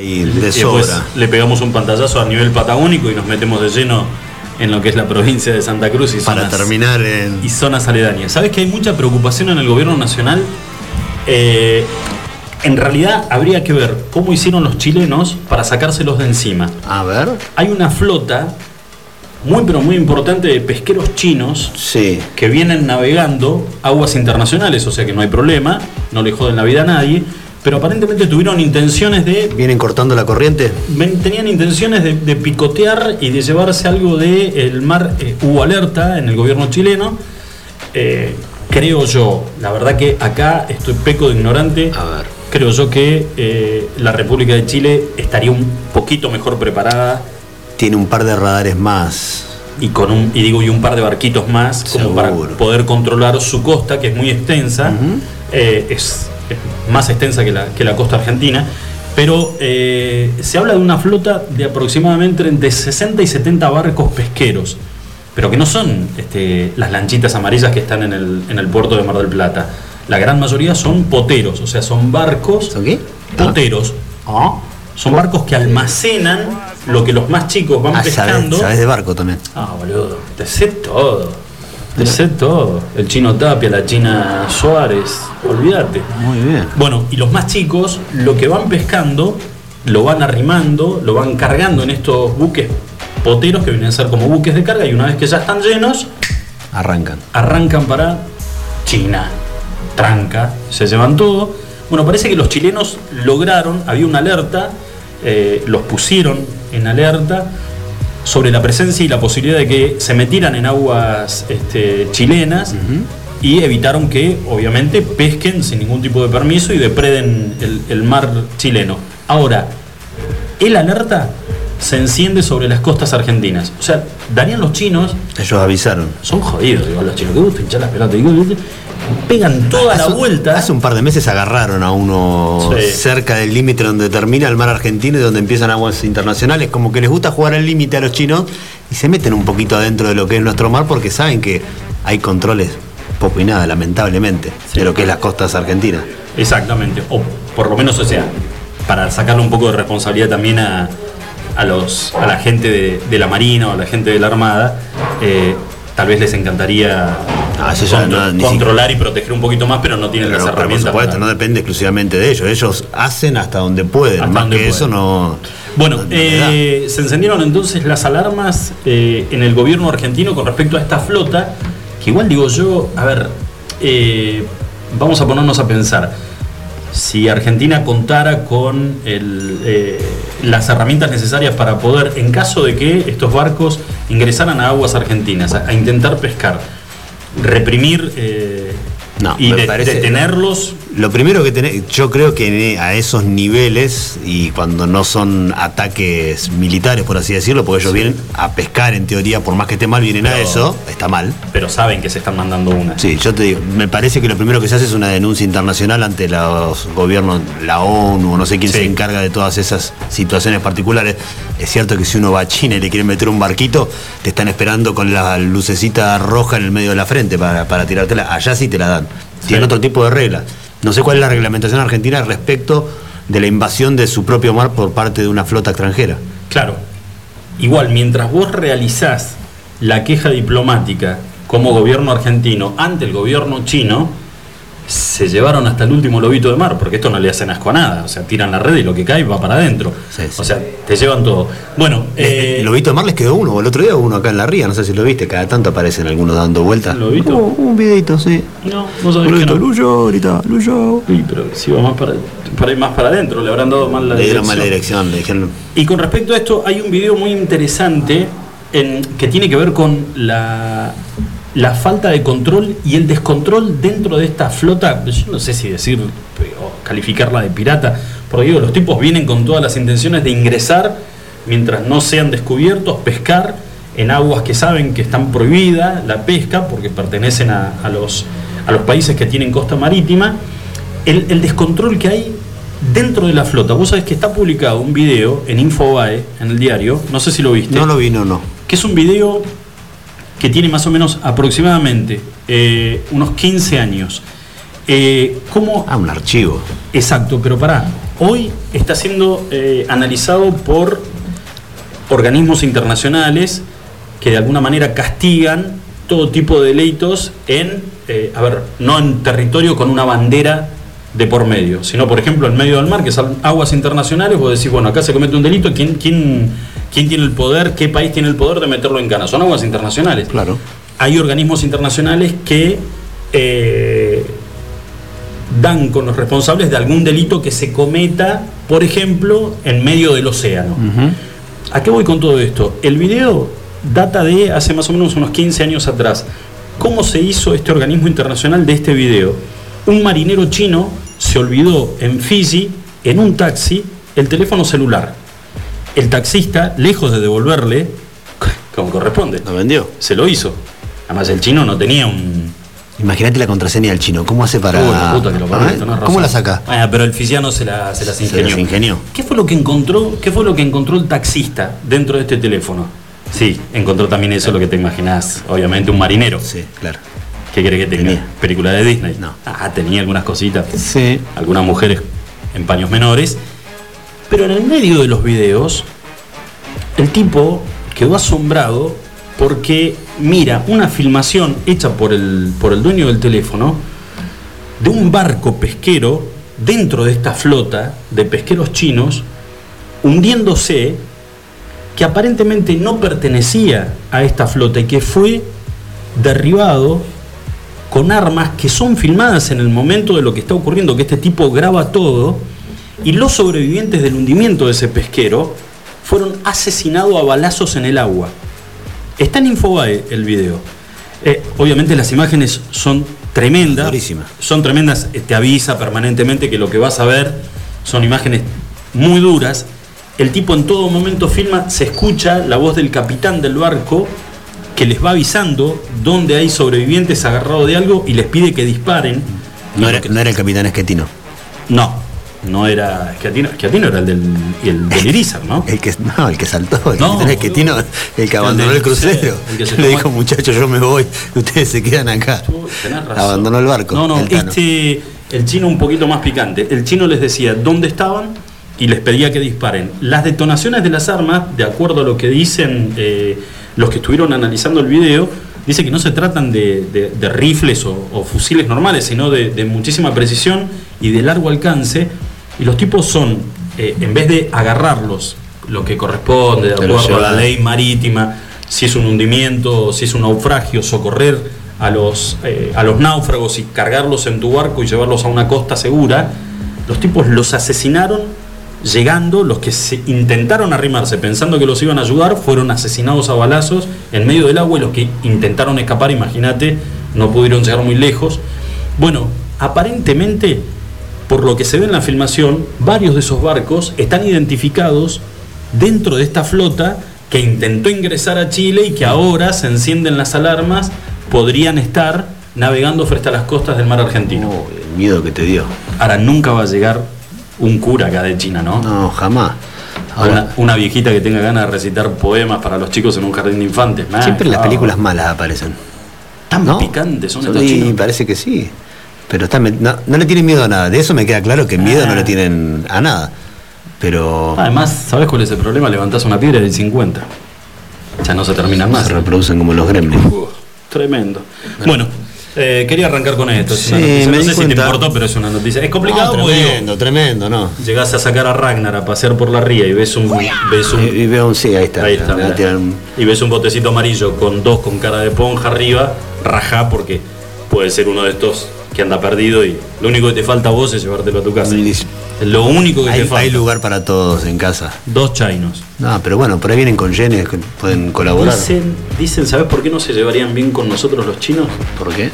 Y de Y después le pegamos un pantallazo a nivel patagónico y nos metemos de lleno en lo que es la provincia de Santa Cruz y Para zonas, terminar en. y zonas aledañas. ¿Sabes que hay mucha preocupación en el gobierno nacional? Eh, en realidad habría que ver cómo hicieron los chilenos para sacárselos de encima. A ver. Hay una flota muy pero muy importante de pesqueros chinos Sí. que vienen navegando aguas internacionales, o sea que no hay problema, no le joden la vida a nadie, pero aparentemente tuvieron intenciones de ¿Vienen cortando la corriente? ven- tenían intenciones de, de picotear y de llevarse algo de el mar. eh, hubo alerta en el gobierno chileno. Eh, creo yo, la verdad que acá estoy peco de ignorante. A ver. Creo yo que eh, la República de Chile estaría un poquito mejor preparada Tiene un par de radares más. y con un y digo y un par de barquitos más como para poder controlar su costa que es muy extensa Eh, es, es más extensa que la, que la costa argentina pero eh, se habla de una flota de aproximadamente entre 60 y 70 barcos pesqueros pero que no son este, las lanchitas amarillas que están en el, en el puerto de Mar del Plata la gran mayoría son poteros o sea son barcos ¿Son qué? poteros Ah. son barcos que almacenan lo que los más chicos van Ah, sabes, pescando sabes de barco también. Ah, boludo, te sé todo. Sé todo. El chino Tapia, la china Suárez, olvídate. Muy bien. Bueno, y los más chicos, lo que van pescando, lo van arrimando, lo van cargando en estos buques poteros que vienen a ser como buques de carga y una vez que ya están llenos, Arrancan. arrancan para China. Tranca, se llevan todo. Bueno, parece que los chilenos lograron, había una alerta, eh, los pusieron en alerta sobre la presencia y la posibilidad de que se metieran en aguas este, chilenas y evitaron que, obviamente, pesquen sin ningún tipo de permiso y depreden el, el mar chileno. Ahora, el alerta se enciende sobre las costas argentinas. O sea, darían los chinos Ellos avisaron. son jodidos, igual los chinos. Que gusta hinchar las pelotas. digo, Pegan toda la Hace un- vuelta. Hace un par de meses agarraron a uno Sí. cerca del límite donde termina el mar argentino y donde empiezan aguas internacionales. Como que les gusta jugar al límite a los chinos y se meten un poquito adentro de lo que es nuestro mar porque saben que hay controles poco y nada, lamentablemente, Sí. de lo que es las costas argentinas. Exactamente. O por lo menos, o sea, para sacarle un poco de responsabilidad también a, a los, a la gente de, de la Marina o a la gente de la Armada, eh, tal vez les encantaría Ah, eso ya contro- no, ni controlar y proteger un poquito más, pero no tienen Pero, las pero por herramientas. supuesto, para- no depende exclusivamente de ellos. Ellos hacen hasta donde pueden. Hasta Más donde que pueden. eso no. Bueno, no- eh, se encendieron entonces las alarmas eh, en el gobierno argentino con respecto a esta flota, que igual digo yo, a ver, eh, vamos a ponernos a pensar, si Argentina contara con el, las herramientas necesarias para poder, en caso de que estos barcos ingresaran a aguas argentinas, a, a intentar pescar, reprimir eh, No, y me de- parece- detenerlos, Lo primero que tenés, yo creo que a esos niveles, y cuando no son ataques militares, por así decirlo, porque ellos vienen a pescar en teoría, por más que esté mal, vienen a eso, está mal. pero saben que se están mandando una. Sí, yo te digo, me parece que lo primero que se hace es una denuncia internacional ante los gobiernos, la ONU, no sé quién Sí. se encarga de todas esas situaciones particulares. Es cierto que si uno va a China y le quieren meter un barquito, te están esperando con la lucecita roja en el medio de la frente para, para tirártela. Allá sí te la dan. Tienen Sí. otro tipo de reglas. No sé cuál es la reglamentación argentina respecto de la invasión de su propio mar por parte de una flota extranjera. Claro. Igual, mientras vos realizás la queja diplomática como gobierno argentino ante el gobierno chino, se llevaron hasta el último lobito de mar, porque esto no le hacen asco a nada. O sea, tiran la red y lo que cae va para adentro. Sí, sí. O sea, te llevan todo. Bueno, eh, el lobito de mar les quedó uno, el otro día hubo uno acá en la ría, no sé si lo viste, cada tanto aparecen algunos dando vueltas. ¿Lobito? Hubo un videito, sí. no, vos sabés que no. Luyo, ahorita, Luyo. Uy, pero si va más para, para ir más para adentro, le habrán dado mal la Le dieron dirección. mala dirección, le dijeron. Y con respecto a esto, hay un video muy interesante en- que tiene que ver con la, la falta de control y el descontrol dentro de esta flota. Yo no sé si decir o calificarla de pirata, porque digo, los tipos vienen con todas las intenciones de ingresar mientras no sean descubiertos, pescar en aguas que saben que están prohibida la pesca porque pertenecen a, a los, a los países que tienen costa marítima. El, el descontrol que hay dentro de la flota. Vos sabés que está publicado un video en Infobae, en el diario, no sé si lo viste, No lo vi, no, no. que es un video que tiene más o menos aproximadamente eh, unos 15 años. Eh, ¿Cómo Ah, un archivo. Exacto, pero pará. hoy está siendo eh, analizado por organismos internacionales que de alguna manera castigan todo tipo de delitos en, eh, a ver, no en territorio con una bandera de por medio, sino por ejemplo en medio del mar, que son aguas internacionales, vos decís, bueno, acá se comete un delito, ¿quién, quién, quién tiene el poder, qué país tiene el poder de meterlo en cana? Son aguas internacionales. Claro. Hay organismos internacionales que eh, dan con los responsables de algún delito que se cometa, por ejemplo, en medio del océano. ¿A qué voy con todo esto? El video data de hace más o menos unos 15 años atrás. ¿Cómo se hizo este organismo internacional de este video? Un marinero chino se olvidó en Fiji, en un taxi, el teléfono celular. El taxista, lejos de devolverle, como corresponde, Lo vendió. se lo hizo. Además, el chino no tenía un, Imagínate la contraseña del chino. ¿Cómo hace para.? Uy, la puta que lo ¿Ah? ¿Cómo la saca? Ah, pero el fisiano se, la, se las Se ingenió. las ingenió. ¿Qué fue lo que encontró? ¿Qué fue lo que encontró el taxista dentro de este teléfono? Sí, encontró también eso lo que te imaginás, obviamente un marinero. Sí, claro. ¿Qué quiere que tenga? Tenía. Película de Disney. No. Ah, tenía algunas cositas. Sí. Algunas mujeres en paños menores. Pero en el medio de los videos, el tipo quedó asombrado porque mira una filmación hecha por el, por el dueño del teléfono de un barco pesquero dentro de esta flota de pesqueros chinos hundiéndose que aparentemente no pertenecía a esta flota y que fue derribado con armas que son filmadas en el momento de lo que está ocurriendo, que este tipo graba todo, y los sobrevivientes del hundimiento de ese pesquero fueron asesinados a balazos en el agua. Está en Infobae el video. Eh, obviamente las imágenes son tremendas. Durísima. Son tremendas, eh, te avisa permanentemente que lo que vas a ver son imágenes muy duras. El tipo en todo momento filma, se escucha la voz del capitán del barco que les va avisando dónde hay sobrevivientes agarrados de algo y les pide que disparen. No era, no era el capitán esquetino. No, no era Esquiatino, Esquiatino era el del, el del Irizar, ¿no? El que, no, el que saltó, el No, esquetino, el que abandonó del el crucero. el que se Le dijo, muchachos, yo me voy, ustedes se quedan acá. Tenés razón. Abandonó el barco. No, no, este, el chino un poquito más picante. El chino les decía dónde estaban y les pedía que disparen. Las detonaciones de las armas, de acuerdo a lo que dicen eh, los que estuvieron analizando el video, dice que no se tratan de, de- de rifles o, o fusiles normales, sino de, de muchísima precisión y de largo alcance. Y los tipos son, eh, en vez de agarrarlos, lo que corresponde, de acuerdo a la ley marítima, si es un hundimiento, si es un naufragio, socorrer a los, eh, a los náufragos y cargarlos en tu barco y llevarlos a una costa segura, los tipos los asesinaron llegando, los que se intentaron arrimarse pensando que los iban a ayudar fueron asesinados a balazos en medio del agua y los que intentaron escapar, imagínate, no pudieron llegar muy lejos. Bueno, aparentemente, por lo que se ve en la filmación, varios de esos barcos están identificados dentro de esta flota que intentó ingresar a Chile y que ahora se encienden las alarmas, podrían estar navegando frente a las costas del mar argentino. Oh, el miedo que te dio. Ahora nunca va a llegar un cura acá de China, ¿no? No, jamás. Ahora, una, una viejita que tenga ganas de recitar poemas para los chicos en un jardín de infantes. Ah, siempre las claro. películas malas aparecen. tan ¿no? picantes son estos Sí, chinos. parece que sí. Pero está, no, no le tienen miedo a nada. De eso me queda claro que miedo no Ah. le tienen a nada. Pero Además, ¿sabes cuál es el problema? Levantás una piedra del 50. Ya no se terminan más. se reproducen como los gremlins. Uf, tremendo. Bueno, eh, quería arrancar con esto. Es Sí, no sé si te cuenta. importó, pero es una noticia. Es complicado No, porque digo, tremendo, tremendo, ¿no? llegás a sacar a Ragnar a pasear por la ría y ves un, ves un, Y, y veo un sí, ahí está. Ahí está, Y ves un botecito amarillo con dos con cara de ponja arriba, rajá porque puede ser uno de estos que anda perdido y lo único que te falta a vos es llevártelo a tu casa. Lo único que te Hay, falta. hay lugar para todos en casa. Dos chinos. No, pero bueno, por ahí vienen con yenes que pueden colaborar. Dicen, dicen, ¿sabes por qué no se llevarían bien con nosotros los chinos? ¿Por qué?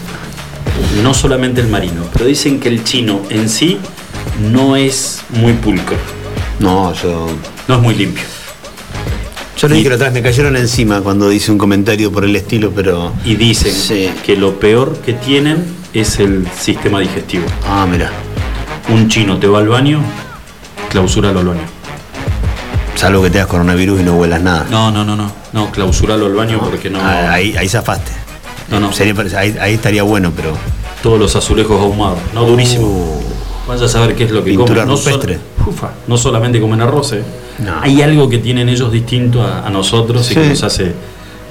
No solamente el marino, pero dicen que el chino en sí no es muy pulcro, No, yo. no es muy limpio. Yo le Y- dije la otra vez, me cayeron encima cuando hice un comentario por el estilo, pero. Y dicen Sí. que lo peor que tienen es el sistema digestivo. Ah, mira. Un chino te va al baño, clausúralo al baño. Salvo que tengas coronavirus y no huelas nada. No, no, no, no. No, clausuralo al baño porque no. Ah, ahí, ahí zafaste. No, no. Sería- ahí, ahí estaría bueno, pero. Todos los azulejos ahumados. No, durísimo. Uh, Vaya a saber qué es lo que Pintura comen. No, sol- rupestre. ufa, no solamente comen arroz, ¿eh? No. hay algo que tienen ellos distinto a, a nosotros y que nos hace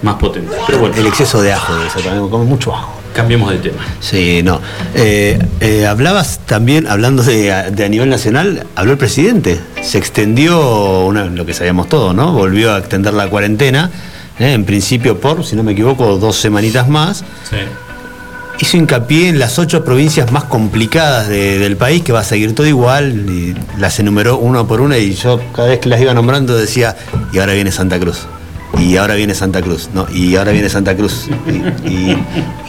más potentes. Pero bueno, El exceso de ajo de eso también, come mucho ajo. cambiemos de tema. Sí, no. Eh, eh, hablabas también, hablando de, de a nivel nacional, habló el presidente. Se extendió una- lo que sabíamos todos, ¿no? Volvió a extender la cuarentena, eh, en principio por, si no me equivoco, dos semanitas más. Sí. Hizo hincapié en las ocho provincias más complicadas de- del país, que va a seguir todo igual, y las enumeró uno por una, y yo cada vez que las iba nombrando decía, y ahora viene Santa Cruz, y ahora viene Santa Cruz, ¿no? Y ahora viene Santa Cruz. Y, y- y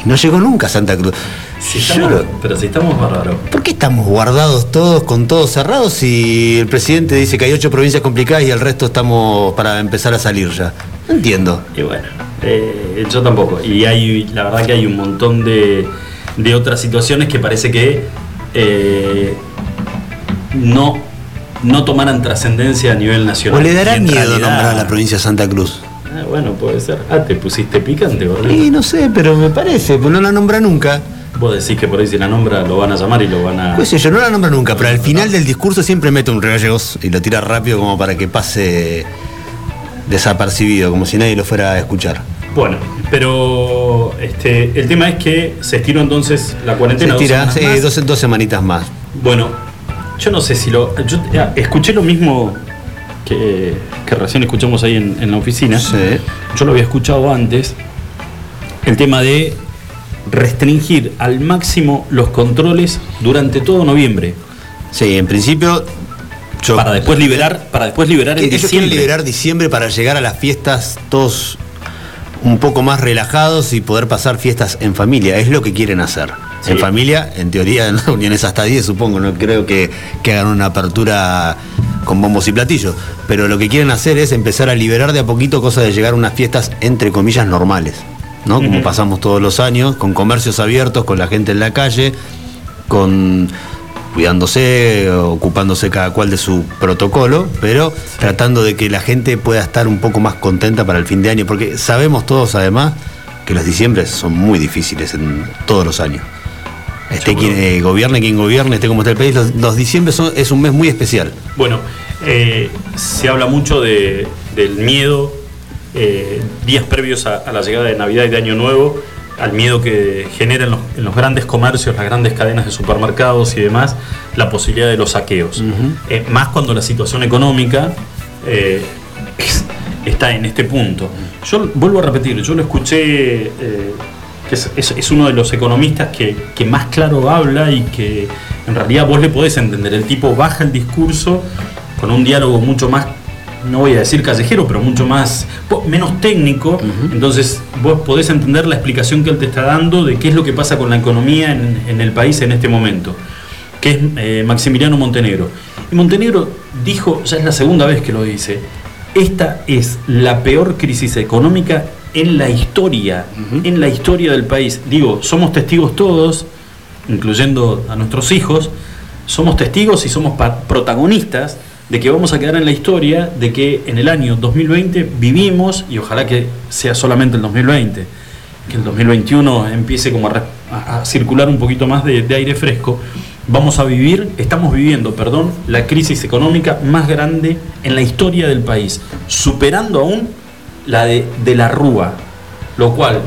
no llegó nunca Santa Cruz. Si Yo estamos- lo- pero si estamos bárbaros. ¿Por qué estamos guardados todos con todos cerrados si el presidente dice que hay ocho provincias complicadas y el resto estamos para empezar a salir ya? No entiendo. Y bueno, eh, yo tampoco. Y hay, la verdad que hay un montón de, de otras situaciones que parece que eh, no, no tomaran trascendencia a nivel nacional. ¿O le dará miedo realidad- nombrar a la provincia de Santa Cruz? Ah, bueno, puede ser. Ah, te pusiste picante, gordito. Y no sé, pero me parece, pues no la nombra nunca. Vos decís que por ahí si la nombra lo van a llamar y lo van a. Pues yo no la nombra nunca, pero al final del discurso siempre mete un regallegos y lo tira rápido como para que pase desapercibido, como si nadie lo fuera a escuchar. Bueno, pero este, el tema es que se estiró entonces la Se cuarentena. dos semanas sí, más. dos, dos semanitas más. Bueno, yo no sé si lo. Yo eh, escuché lo mismo que, que recién escuchamos ahí en, en la oficina. Sí. Yo lo había escuchado antes. El tema de restringir al máximo los controles durante todo noviembre. Sí, en principio. yo- Para después liberar, para después liberar en ellos quieren diciembre. liberar diciembre para llegar a las fiestas todos un poco más relajados y poder pasar fiestas en familia. Es lo que quieren hacer. Sí. En familia, en teoría, en reuniones hasta 10, supongo. No creo que, que hagan una apertura con bombos y platillos. Pero lo que quieren hacer es empezar a liberar de a poquito cosas de llegar a unas fiestas, entre comillas, normales. ¿no? Como pasamos todos los años, con comercios abiertos, con la gente en la calle, con cuidándose, ocupándose cada cual de su protocolo, pero tratando de que la gente pueda estar un poco más contenta para el fin de año, porque sabemos todos además que los diciembres son muy difíciles en todos los años. Seguro. quien eh, gobierne, quien gobierne, esté como está el país, los, los diciembres son, es un mes muy especial. Bueno, eh, se habla mucho de- del miedo eh, días previos a, a la llegada de Navidad y de Año Nuevo, al miedo que genera en los, en los grandes comercios, las grandes cadenas de supermercados y demás, la posibilidad de los saqueos. Eh, más cuando la situación económica es- está en este punto. Yo vuelvo a repetir, yo lo escuché, que es, es- es uno de los economistas que, que más claro habla y que en realidad vos le podés entender. El tipo baja el discurso con un diálogo mucho más, no voy a decir callejero, pero mucho más, menos técnico. Entonces vos podés entender la explicación que él te está dando de qué es lo que pasa con la economía en, en el país en este momento, que es eh, Maximiliano Montenegro. Y Montenegro dijo, ya es la segunda vez que lo dice, esta es la peor crisis económica en la historia, en la historia del país. Digo, somos testigos todos, incluyendo a nuestros hijos, somos testigos y somos protagonistas de que vamos a quedar en la historia de que en el año 2020 vivimos, y ojalá que sea solamente el 2020, que el 2021 empiece como a- a circular un poquito más de, de aire fresco, vamos a vivir, estamos viviendo, perdón, la crisis económica más grande en la historia del país, superando aún la de, de la Rúa, lo cual,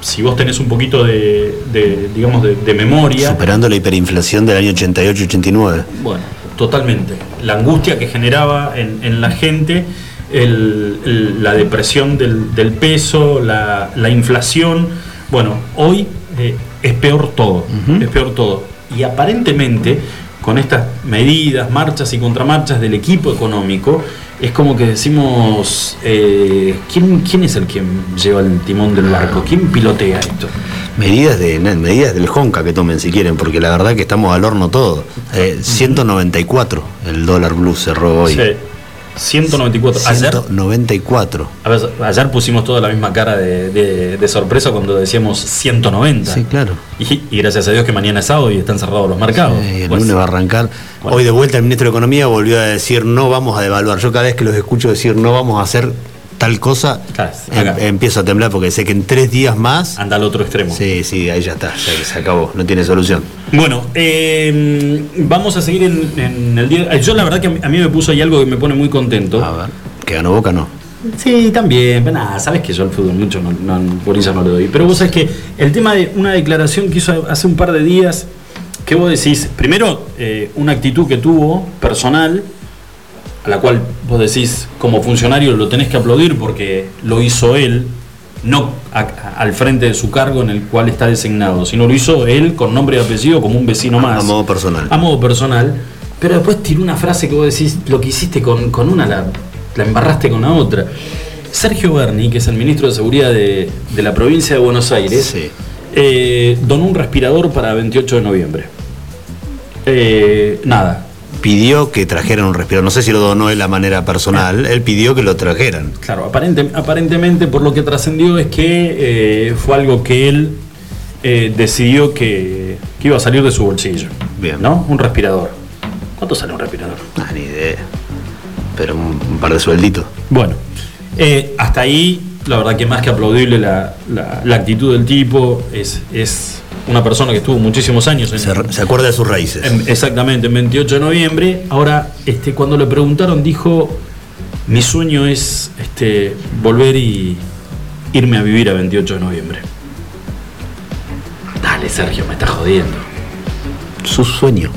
si vos tenés un poquito de, de, digamos, de, de memoria, Superando la hiperinflación del año 88-89. bueno, totalmente. La angustia que generaba en, en la gente, el- el- la depresión del, del peso, la, la inflación. Bueno, hoy eh, es peor todo, es peor todo. Y aparentemente, con estas medidas, marchas y contramarchas del equipo económico, es como que decimos, eh, ¿quién, ¿quién es el que lleva el timón del barco? ¿Quién pilotea esto? Medidas de medidas del Honka que tomen si quieren, porque la verdad que estamos al horno todo. Eh, 194 el dólar blue cerró hoy. Sí, 194. Ayer 194. A ver, ayer pusimos toda la misma cara de, de- de sorpresa cuando decíamos 190. Sí, claro. Y, y gracias a Dios que mañana es sábado y están cerrados los mercados. Sí, el Pues, lunes va a arrancar. Bueno. Hoy de vuelta el ministro de Economía volvió a decir no vamos a devaluar. Yo cada vez que los escucho decir no vamos a hacer tal cosa, Claro, em- empiezo a temblar porque sé que en tres días más. Anda al otro extremo. Sí, sí, ahí ya está, ya se acabó, no tiene solución. Bueno, eh, vamos a seguir en, en el día. Yo la verdad que a mí, me puso ahí algo que me pone muy contento. A ver, que ganó Boca, no. Sí, también. Nada, sabes que yo al fútbol mucho no, no- por eso no le doy. Pero vos sabés que el tema de una declaración que hizo hace un par de días, que vos decís, primero, eh, una actitud que tuvo personal, a la cual vos decís, como funcionario lo tenés que aplaudir porque lo hizo él, no a- a- al frente de su cargo en el cual está designado, sino lo hizo él con nombre y apellido como un vecino más. A modo personal. A modo personal. Pero después tiró una frase que vos decís, lo que hiciste con, con una, la, la embarraste con la otra. Sergio Berni, que es el ministro de Seguridad de, de la provincia de Buenos Aires, Sí. eh, donó un respirador para 28 de noviembre. Eh, nada, Pidió que trajeran un respirador, no sé si lo donó de la manera personal, él pidió que lo trajeran. Claro, aparente- aparentemente por lo que trascendió es que eh, fue algo que él eh, decidió que, que iba a salir de su bolsillo. Bien. ¿No? Un respirador. ¿Cuánto sale un respirador? Ah, ni idea. Pero un, un par de suelditos. Bueno, eh, hasta ahí, la verdad que más que aplaudible la, la- la actitud del tipo, es, es una persona que estuvo muchísimos años en, Se, se acuerda de sus raíces. en- exactamente, en 28 de noviembre. Ahora, este, cuando le preguntaron, dijo, mi sueño es este, volver y irme a vivir a 28 de noviembre. Dale, Sergio, me estás jodiendo. Su sueño.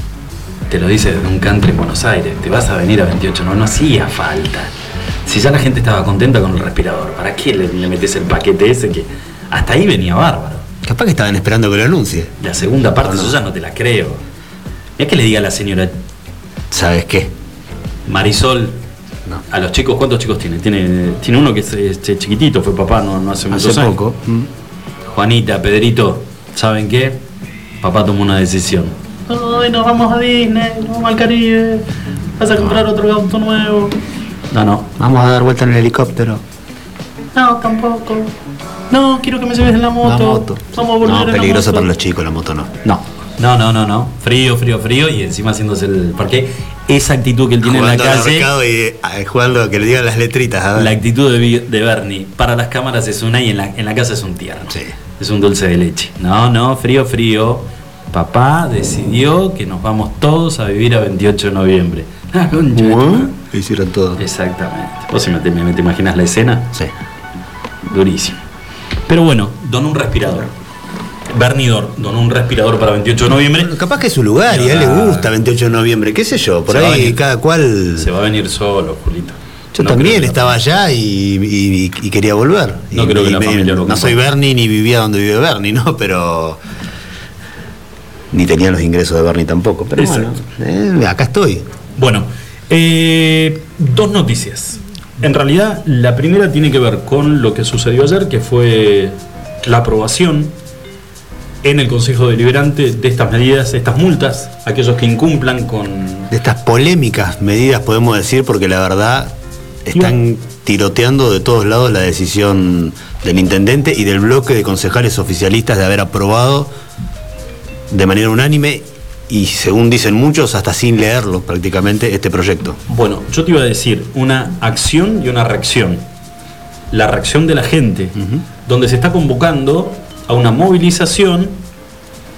Te lo dice desde un country en Buenos Aires. Te vas a venir a 28, no, no hacía falta. Si ya la gente estaba contenta con el respirador, ¿para qué le, le metes el paquete ese que hasta ahí venía bárbaro? Capaz que estaban esperando que lo anuncie. La segunda parte No, yo ya no te la creo. Es que le diga a la señora ¿Sabes qué? Marisol, No. a los chicos, ¿cuántos chicos tiene? Tiene, tiene uno que es este, chiquitito, fue papá no, no hace muchos Hace años. poco. mm, Juanita, Pedrito, ¿saben qué? Papá tomó una decisión. Ay, nos vamos a Disney, nos vamos al Caribe, vas a comprar otro auto nuevo. No, no, Vamos a dar vuelta en el helicóptero. no, tampoco. No, quiero que me lleves en la moto. La moto. Vamos a volver no, peligroso moto. para los chicos la moto no. No, no, no, no, no. Frío, frío, frío y encima haciéndose el. Porque esa actitud que él tiene en la calle. mercado y eh, jugando que le digan las letritas. a ver. La actitud de, Bernie para las cámaras es una y en la, en la casa es un tierno. Sí. Es un dulce de leche. No, no, frío, frío. Papá decidió que nos vamos todos a vivir a 28 de noviembre. Hicieron todo. Exactamente. ¿Vos si me, te, me- te imaginas la escena? Sí. Durísimo. Pero bueno, donó un respirador. Bernie Dor- donó un respirador para 28 de noviembre. Capaz que es su lugar y a él le gusta 28 de noviembre, qué sé yo, por Se ahí cada cual. Se va a venir solo, Julito. Yo No también estaba allá y, y- y quería volver. No Y- creo que la me- familia lo No soy. Bernie ni vivía donde vive Bernie, ¿no? Pero. Ni tenía los ingresos de Bernie tampoco. Pero bueno, eh, acá estoy. Bueno, eh, dos noticias. En realidad, la primera tiene que ver con lo que sucedió ayer, que fue la aprobación en el Consejo Deliberante de estas medidas, estas multas, aquellos que incumplan con... De estas polémicas medidas podemos decir, porque la verdad están tiroteando de todos lados la decisión del intendente y del bloque de concejales oficialistas de haber aprobado de manera unánime y según dicen muchos, hasta sin leerlo prácticamente, este proyecto. Bueno, yo te iba a decir una acción y una reacción. La reacción de la gente, donde se está convocando a una movilización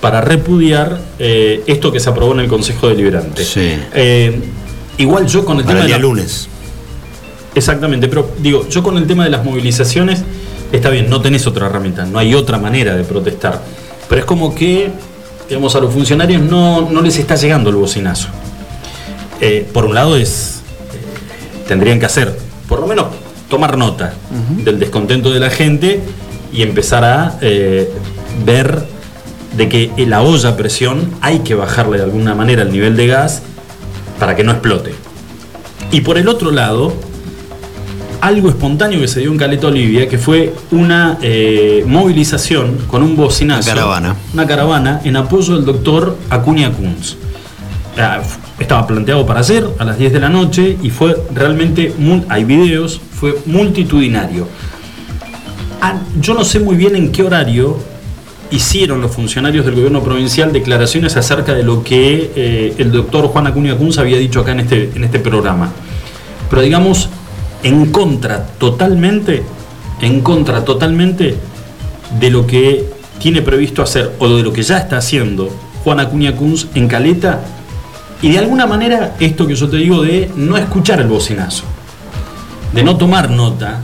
para repudiar eh, esto que se aprobó en el Consejo Deliberante. Sí. Eh, igual yo con el Para tema el de día la- lunes. Exactamente, pero digo, yo con el tema de las movilizaciones, está bien, no tenés otra herramienta, no hay otra manera de protestar. Pero es como que, digamos, a los funcionarios no, no les está llegando el bocinazo. Eh, por un lado es, eh, tendrían que hacer, por lo menos tomar nota del descontento de la gente y empezar a eh, ver de que en la olla a presión hay que bajarle de alguna manera el nivel de gas para que no explote. Y por el otro lado, algo espontáneo que se dio en Caleta Olivia, que fue una eh, movilización con un bocinazo. Una caravana. Una caravana en apoyo del doctor Acuña Kunz. Ah, Estaba planteado para ayer a las 10 de la noche y fue realmente, hay videos, fue multitudinario. Ah, yo no sé muy bien en qué horario hicieron los funcionarios del gobierno provincial declaraciones acerca de lo que eh, el doctor Juan Acuña Kunz había dicho acá en este, en este programa. Pero digamos, en contra totalmente, en contra totalmente de lo que tiene previsto hacer o de lo que ya está haciendo Juan Acuña Kunz en Caleta y de alguna manera esto que yo te digo de no escuchar el bocinazo, de no tomar nota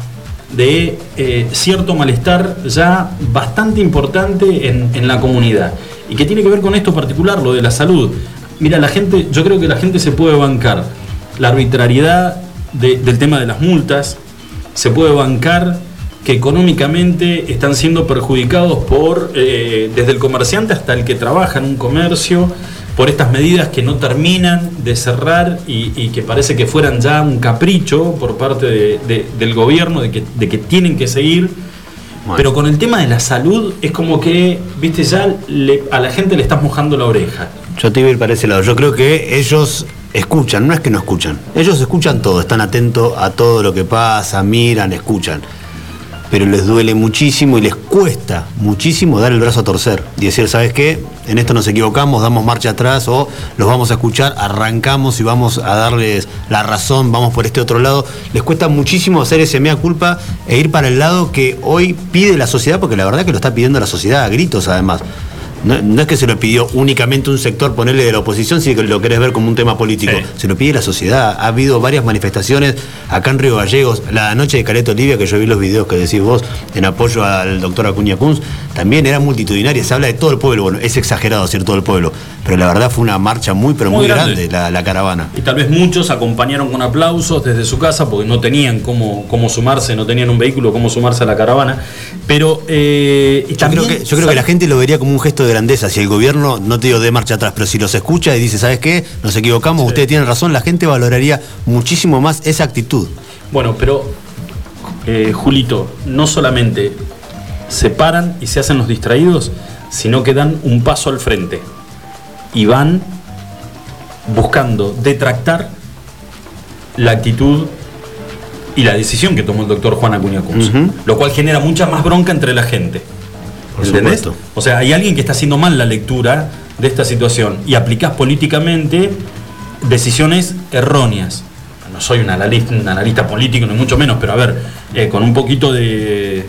de eh, cierto malestar ya bastante importante en, la comunidad y que tiene que ver con esto particular, lo de la salud. Mira, la gente, yo creo que la gente se puede bancar la arbitrariedad del tema de las multas, se puede bancar que económicamente están siendo perjudicados por eh, desde el comerciante hasta el que trabaja en un comercio por estas medidas que no terminan de cerrar y, que parece que fueran ya un capricho por parte del gobierno de que, de que, tienen que seguir. Pero con el tema de la salud es como que, viste, ya a la gente le estás mojando la oreja. Yo te iba a ir para ese lado. Yo creo que ellos escuchan, no es que no escuchan. Ellos escuchan todo, están atentos a todo lo que pasa, miran, escuchan pero les duele muchísimo y les cuesta muchísimo dar el brazo a torcer y decir, ¿sabes qué? En esto nos equivocamos, damos marcha atrás o los vamos a escuchar, arrancamos y vamos a darles la razón, vamos por este otro lado. Les cuesta muchísimo hacer ese mea culpa e ir para el lado que hoy pide la sociedad, porque la verdad que lo está pidiendo la sociedad a gritos además. No, es que se lo pidió únicamente un sector ponerle de la oposición, si lo querés ver como un tema político. Se lo pide la sociedad. Ha habido varias manifestaciones acá en Río Gallegos. La noche de Careto Olivia, que yo vi los videos que decís vos en apoyo al doctor Acuña Kunz, también era multitudinaria. Se habla de todo el pueblo. Bueno, es exagerado decir todo el pueblo. Pero la verdad fue una marcha muy, pero muy, grande, la, caravana. Y tal vez muchos acompañaron con aplausos desde su casa porque no tenían cómo, cómo sumarse, no tenían un vehículo, cómo sumarse a la caravana. Pero eh, yo, creo que, yo creo que la gente lo vería como un gesto de grandeza. Si el gobierno, no te digo de marcha atrás, pero si los escucha y dice, ¿sabes qué? Nos equivocamos, ustedes tienen razón, la gente valoraría muchísimo más esa actitud. Bueno, pero eh, Julito, no solamente se paran y se hacen los distraídos, sino que dan un paso al frente y van buscando detractar la actitud y la decisión que tomó el doctor Juan Acuña Kunz, lo cual genera mucha más bronca entre la gente. ¿Entendés? O sea, hay alguien que está haciendo mal la lectura de esta situación y aplicás políticamente decisiones erróneas. No soy un analista, político, ni mucho menos, pero a ver, eh, con un poquito de,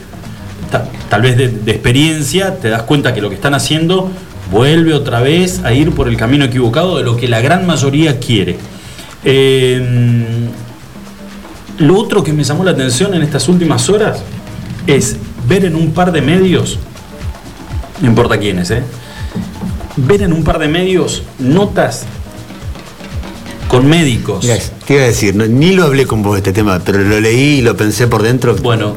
tal vez de, experiencia, te das cuenta que lo que están haciendo vuelve otra vez a ir por el camino equivocado de lo que la gran mayoría quiere. Eh, lo otro que me llamó la atención en estas últimas horas es ver en un par de medios, no importa quiénes, ¿eh? ver en un par de medios notas con médicos. te iba a decir, ni lo hablé con vos de este tema, pero lo leí y lo pensé por dentro. Bueno,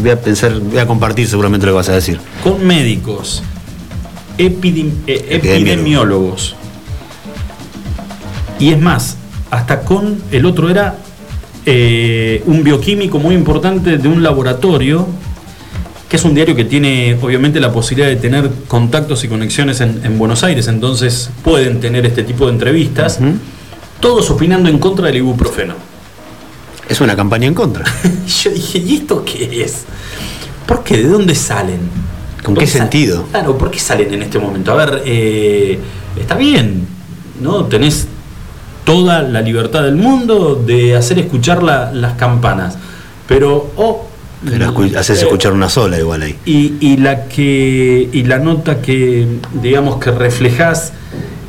voy a pensar, voy a compartir seguramente lo que vas a decir. Con médicos, eh, epidemiólogos. Y es más, hasta con el otro era eh, un bioquímico muy importante de un laboratorio, que es un diario que tiene obviamente la posibilidad de tener contactos y conexiones en, Buenos Aires, entonces pueden tener este tipo de entrevistas, todos opinando en contra del ibuprofeno. Es una campaña en contra. Yo dije, ¿y esto qué es? ¿Por qué? ¿De dónde salen? ¿Con qué sentido? Claro, ¿por qué salen en este momento? A ver, eh, está bien, ¿no? Tenés toda la libertad del mundo de hacer escuchar las campanas. Pero, oh, haces eh, escuchar una sola igual ahí. Y, la que y la nota que digamos que reflejás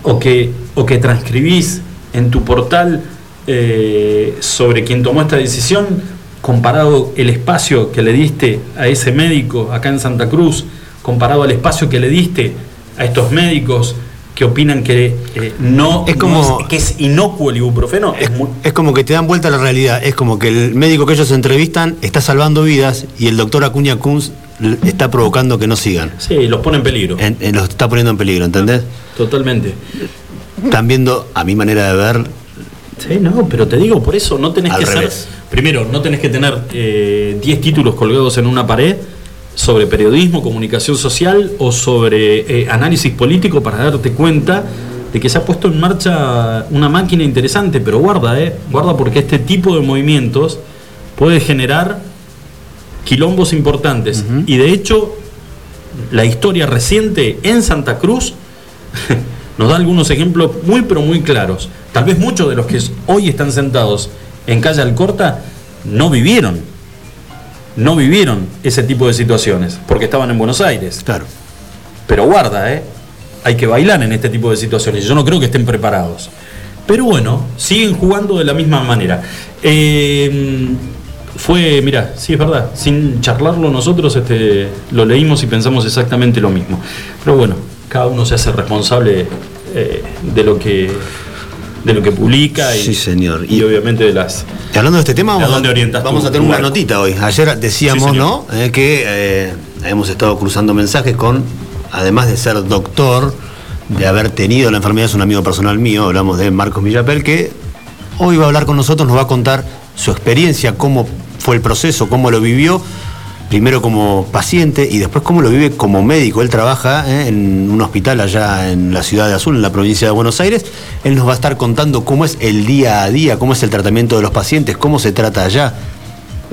o que o que transcribís en tu portal eh, sobre quien tomó esta decisión, comparado el espacio que le diste a ese médico acá en Santa Cruz, comparado al espacio que le diste a estos médicos que opinan que eh, no, es como que es inocuo el ibuprofeno. Es, como que te dan vuelta a la realidad. Es como que el médico que ellos entrevistan está salvando vidas y el doctor Acuña Kunz está provocando que no sigan. Sí, los pone en peligro. los está poniendo en peligro, ¿entendés? Totalmente. Están viendo, a mi manera de ver. Sí, no, pero te digo, por eso no tenés que ser. Primero, no tenés que tener 10 eh, títulos colgados en una pared sobre periodismo, comunicación social o sobre eh, análisis político para darte cuenta de que se ha puesto en marcha una máquina interesante, pero guarda, eh, guarda porque este tipo de movimientos puede generar quilombos importantes. Y de hecho, la historia reciente en Santa Cruz nos da algunos ejemplos muy pero muy claros. Tal vez muchos de los que hoy están sentados en calle Alcorta no vivieron, no vivieron ese tipo de situaciones, porque estaban en Buenos Aires. Claro. Pero guarda, ¿eh? hay que bailar en este tipo de situaciones. Yo no creo que estén preparados. Pero bueno, siguen jugando de la misma manera. Eh, fue, mira, sí es verdad, sin charlarlo nosotros este, lo leímos y pensamos exactamente lo mismo. Pero bueno, cada uno se hace responsable eh, de lo que de lo que publica y, Sí, señor. y, obviamente de las Y hablando de este tema, ¿A vamos, a tener una notita hoy. Ayer decíamos, Sí, ¿no? Eh, que eh, hemos estado cruzando mensajes con, además de ser doctor, de haber tenido la enfermedad, es un amigo personal mío, hablamos de Marcos Villapel, que hoy va a hablar con nosotros, nos va a contar su experiencia, cómo fue el proceso, cómo lo vivió. Primero como paciente y después cómo lo vive como médico. Él trabaja eh, en un hospital allá en la ciudad de Azul, en la provincia de Buenos Aires. Él nos va a estar contando cómo es el día a día, cómo es el tratamiento de los pacientes, cómo se trata allá.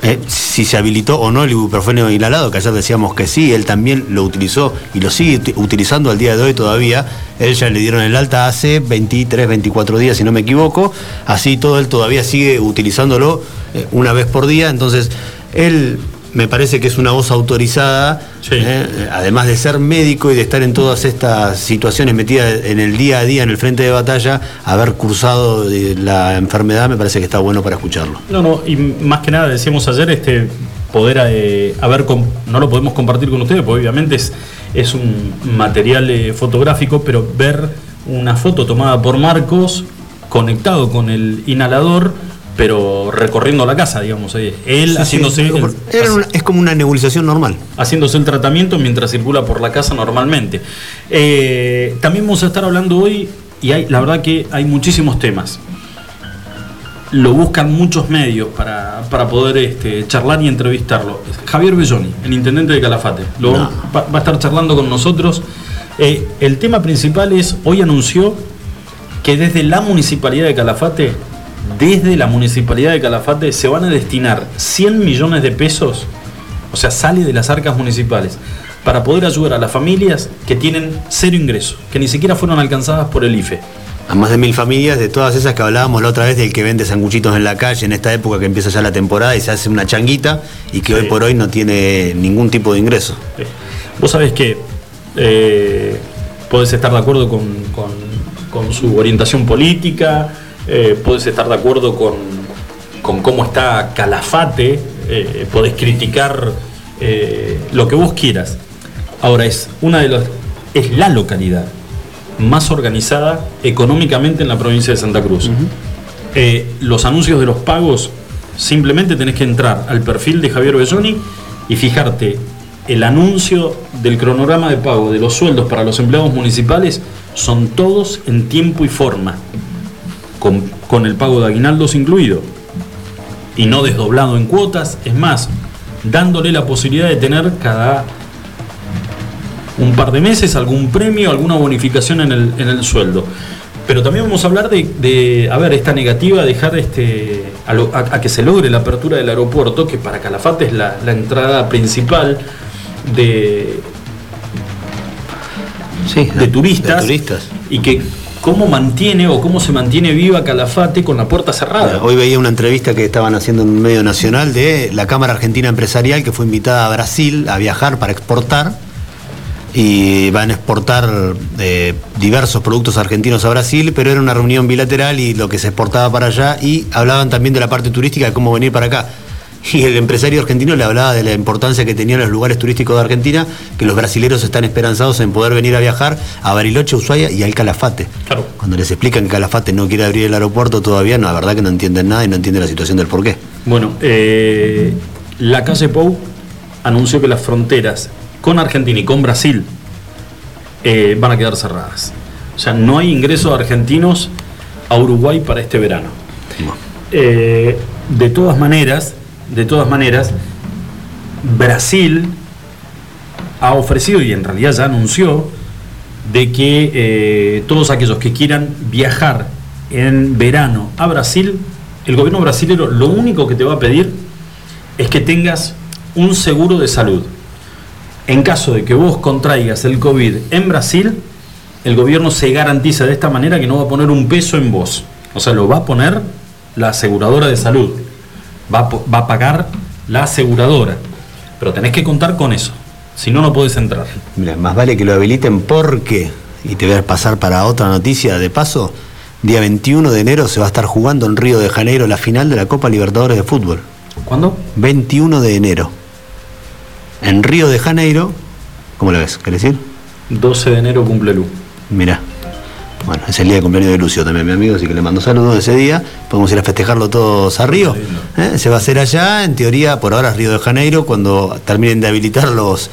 Eh, si se habilitó o no el ibuprofeno inhalado, que ayer decíamos que sí, él también lo utilizó y lo sigue uti- utilizando al día de hoy todavía. Él ya le dieron el alta hace 23, 24 días, si no me equivoco. Así todo él todavía sigue utilizándolo eh, una vez por día. Entonces, él me parece que es una voz autorizada, Sí. eh, además de ser médico y de estar en todas estas situaciones metidas en el día a día, en el frente de batalla, haber cursado de la enfermedad, me parece que está bueno para escucharlo. No, no, y más que nada decíamos ayer, este poder eh, haber, no lo podemos compartir con ustedes, porque obviamente es, es un material eh, fotográfico, pero ver una foto tomada por Marcos conectado con el inhalador, pero recorriendo la casa, digamos, eh, él haciéndose, el, Era una- es como una nebulización normal. haciéndose el tratamiento mientras circula por la casa normalmente. Eh, también vamos a estar hablando hoy, y hay, la verdad que hay muchísimos temas. Lo buscan muchos medios para, para poder este, charlar y entrevistarlo. Javier Belloni, el intendente de Calafate, lo, No. va, va a estar charlando con nosotros. Eh, el tema principal es, hoy anunció que desde la municipalidad de Calafate, desde la municipalidad de Calafate se van a destinar 100 millones de pesos, o sea, sale de las arcas municipales, para poder ayudar a las familias que tienen cero ingreso, que ni siquiera fueron alcanzadas por el IFE. A más de mil familias, de todas esas que hablábamos la otra vez, del que vende sanguchitos en la calle en esta época que empieza ya la temporada y se hace una changuita y que Sí. hoy por hoy no tiene ningún tipo de ingreso. Vos sabés que eh, podés estar de acuerdo con, con- con su orientación política, eh, podés estar de acuerdo con, con cómo está Calafate, eh, podés criticar eh, lo que vos quieras. Ahora es una de las es la localidad más organizada económicamente en la provincia de Santa Cruz. Eh, los anuncios de los pagos, simplemente tenés que entrar al perfil de Javier Belloni y fijarte el anuncio del cronograma de pago de los sueldos para los empleados municipales son todos en tiempo y forma, con, con el pago de aguinaldos incluido y no desdoblado en cuotas, es más, dándole la posibilidad de tener cada un par de meses algún premio, alguna bonificación en el, en el sueldo. Pero también vamos a hablar de, de, a ver, esta negativa, dejar este, a, lo- a- a que se logre la apertura del aeropuerto, que para Calafate es la, la entrada principal de, Sí, de turistas, de turistas. y que cómo mantiene o cómo se mantiene viva Calafate con la puerta cerrada. Hoy veía una entrevista que estaban haciendo en un medio nacional de la Cámara Argentina Empresarial que fue invitada a Brasil a viajar para exportar y van a exportar eh, diversos productos argentinos a Brasil, pero era una reunión bilateral y lo que se exportaba para allá y hablaban también de la parte turística, de cómo venir para acá. Y el empresario argentino le hablaba de la importancia que tenían los lugares turísticos de Argentina, que los brasileros están esperanzados en poder venir a viajar a Bariloche, Ushuaia y al Calafate. Claro. Cuando les explican que Calafate no quiere abrir el aeropuerto todavía, no, la verdad que no entienden nada y no entienden la situación del porqué. Bueno, eh, la calle Pou anunció que las fronteras con Argentina y con Brasil eh, van a quedar cerradas. O sea, no hay ingresos argentinos a Uruguay para este verano. Eh, de todas maneras, de todas maneras, Brasil ha ofrecido y en realidad ya anunció de que eh, todos aquellos que quieran viajar en verano a Brasil, el gobierno brasilero lo único que te va a pedir es que tengas un seguro de salud. En caso de que vos contraigas el COVID en Brasil, el gobierno se garantiza de esta manera que no va a poner un peso en vos. O sea, lo va a poner la aseguradora de salud. Va va a pagar la aseguradora. Pero tenés que contar con eso. Si no, no podés entrar. Mira, más vale que lo habiliten porque, y te voy a pasar para otra noticia de paso, día 21 de enero se va a estar jugando en Río de Janeiro la final de la Copa Libertadores de Fútbol. ¿Cuándo? 21 de enero. En Río de Janeiro, ¿cómo lo ves? ¿Querés decir? 12 de enero cumple Lu. Mirá. Bueno, es el día de cumpleaños de Lucio también, mi amigo, así que le mando saludos ese día. Podemos ir a festejarlo todos a Río. ¿eh? Se va a hacer allá, en teoría, por ahora es Río de Janeiro, cuando terminen de habilitar los,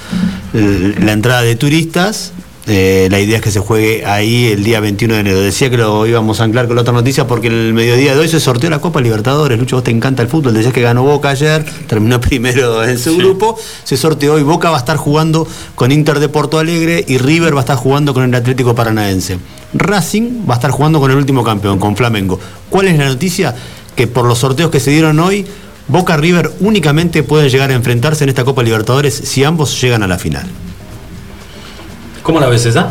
eh, la entrada de turistas. Eh, la idea es que se juegue ahí el día 21 de enero. Decía que lo íbamos a anclar con la otra noticia porque en el mediodía de hoy se sorteó la Copa Libertadores. Lucho, vos te encanta el fútbol. Decías que ganó Boca ayer, terminó primero en su Sí. grupo. Se sorteó y Boca va a estar jugando con Inter de Porto Alegre y River va a estar jugando con el Atlético Paranaense. Racing va a estar jugando con el último campeón, con Flamengo. ¿Cuál es la noticia? Que por los sorteos que se dieron hoy, Boca River únicamente pueden llegar a enfrentarse en esta Copa Libertadores si ambos llegan a la final. ¿Cómo la ves esa?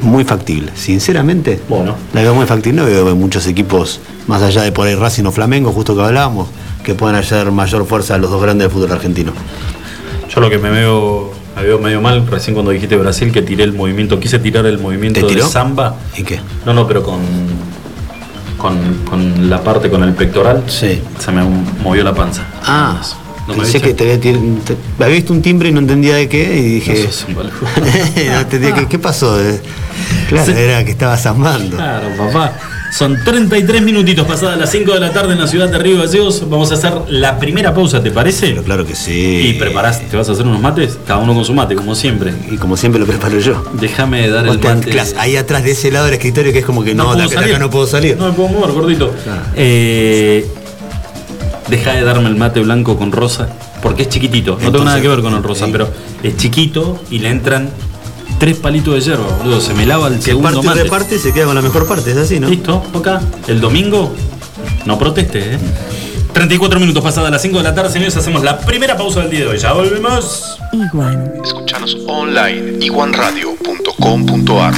Muy factible, sinceramente. Bueno. La veo muy factible. No veo muchos equipos, más allá de por ahí Racing o Flamengo, justo que hablábamos, que puedan hacer mayor fuerza a los dos grandes del fútbol argentino. Yo lo que me veo, me veo medio mal recién cuando dijiste Brasil que tiré el movimiento, quise tirar el movimiento ¿Te de samba. ¿Y qué? No, no, pero con, con, con la parte, con el pectoral, Sí. se me movió la panza. Ah, ¿No pensé que te había, tir- te- había visto un timbre y no entendía de qué y dije. No no entendía qué, qué pasó. Eh, Claro, Sí. era que estaba zambando. Claro, papá. Son 33 minutitos pasadas las 5 de la tarde en la ciudad de Río Gallegos. Vamos a hacer la primera pausa, ¿te parece? Pero claro que sí. Y preparás, ¿te vas a hacer unos mates? Cada uno con su mate, como siempre. Y como siempre lo preparo yo. Déjame dar el te mate. anclas ahí atrás de ese lado del escritorio que es como que no, de puedo acá, de acá no puedo salir. No me puedo mover, gordito. Claro. Eh, deja de darme el mate blanco con rosa, porque es chiquitito. No tengo nada que ver con el rosa, pero es chiquito y le entran tres palitos de hierba, boludo. Se me lava el Que segundo parte y mate. reparte se queda con la mejor parte, es así, ¿no? Listo, acá. El domingo, no proteste, ¿eh? 34 minutos pasadas las 5 de la tarde, señores, hacemos la primera pausa del día de hoy. Ya volvemos. Iguan. Escuchanos online iguanradio.com.ar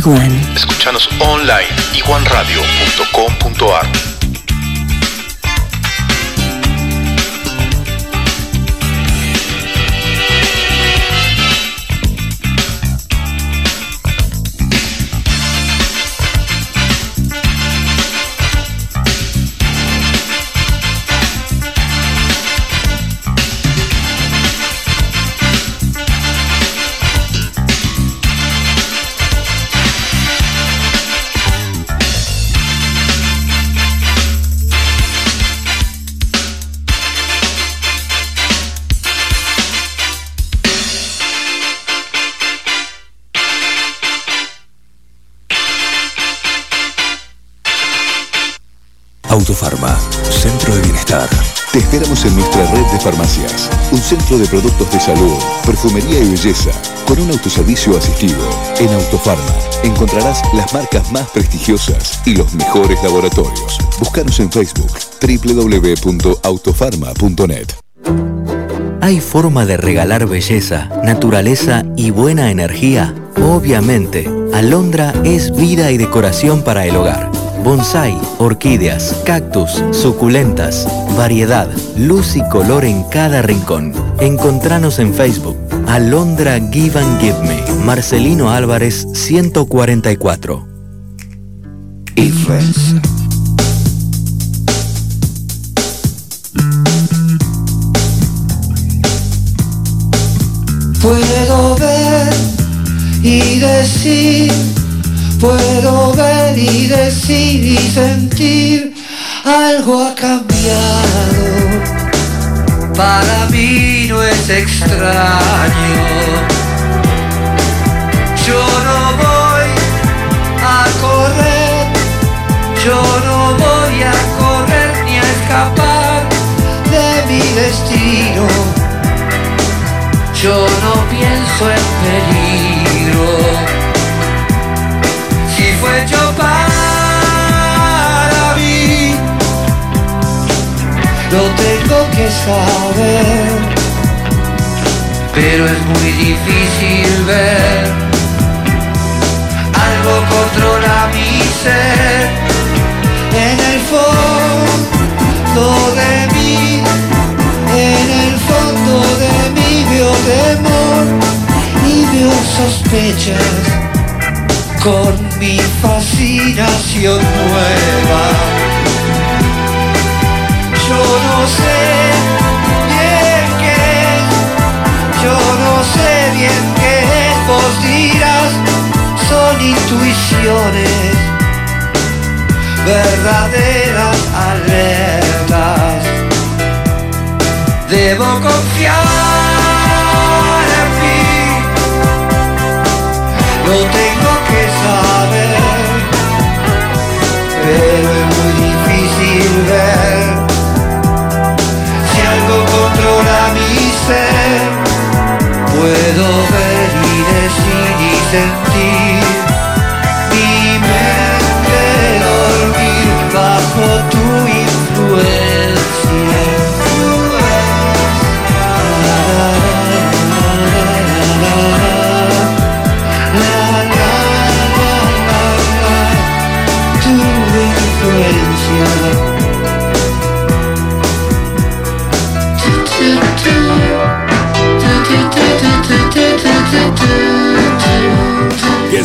Iguan. Escúchanos online iguanradio.com.ar. farmacias. Un centro de productos de salud, perfumería y belleza, con un autoservicio asistido. En Autofarma encontrarás las marcas más prestigiosas y los mejores laboratorios. Búscanos en Facebook www.autofarma.net. ¿Hay forma de regalar belleza, naturaleza y buena energía? Obviamente, Alondra es vida y decoración para el hogar. Bonsai, orquídeas, cactus, suculentas, variedad, luz y color en cada rincón. Encontranos en Facebook. Alondra Give and Give Me. Marcelino Álvarez 144. Influence. Puedo ver y decir, puedo ver y decir y sentir, algo ha cambiado. Para mí no es extraño. Yo no voy a correr, yo no voy a correr ni a escapar de mi destino. Yo no pienso en peligro. Yo para mí, lo tengo que saber. Pero es muy difícil ver. Algo controla mi ser. En el fondo de mí, en el fondo de mí veo temor y veo sospechas con mi fascinación nueva. Yo no sé bien qué yo no sé bien qué es, vos dirás, son intuiciones, verdaderas alertas. Debo confiar Puedo ver y decir y sentir mi mente dormir bajo tu influencia. Tu influencia.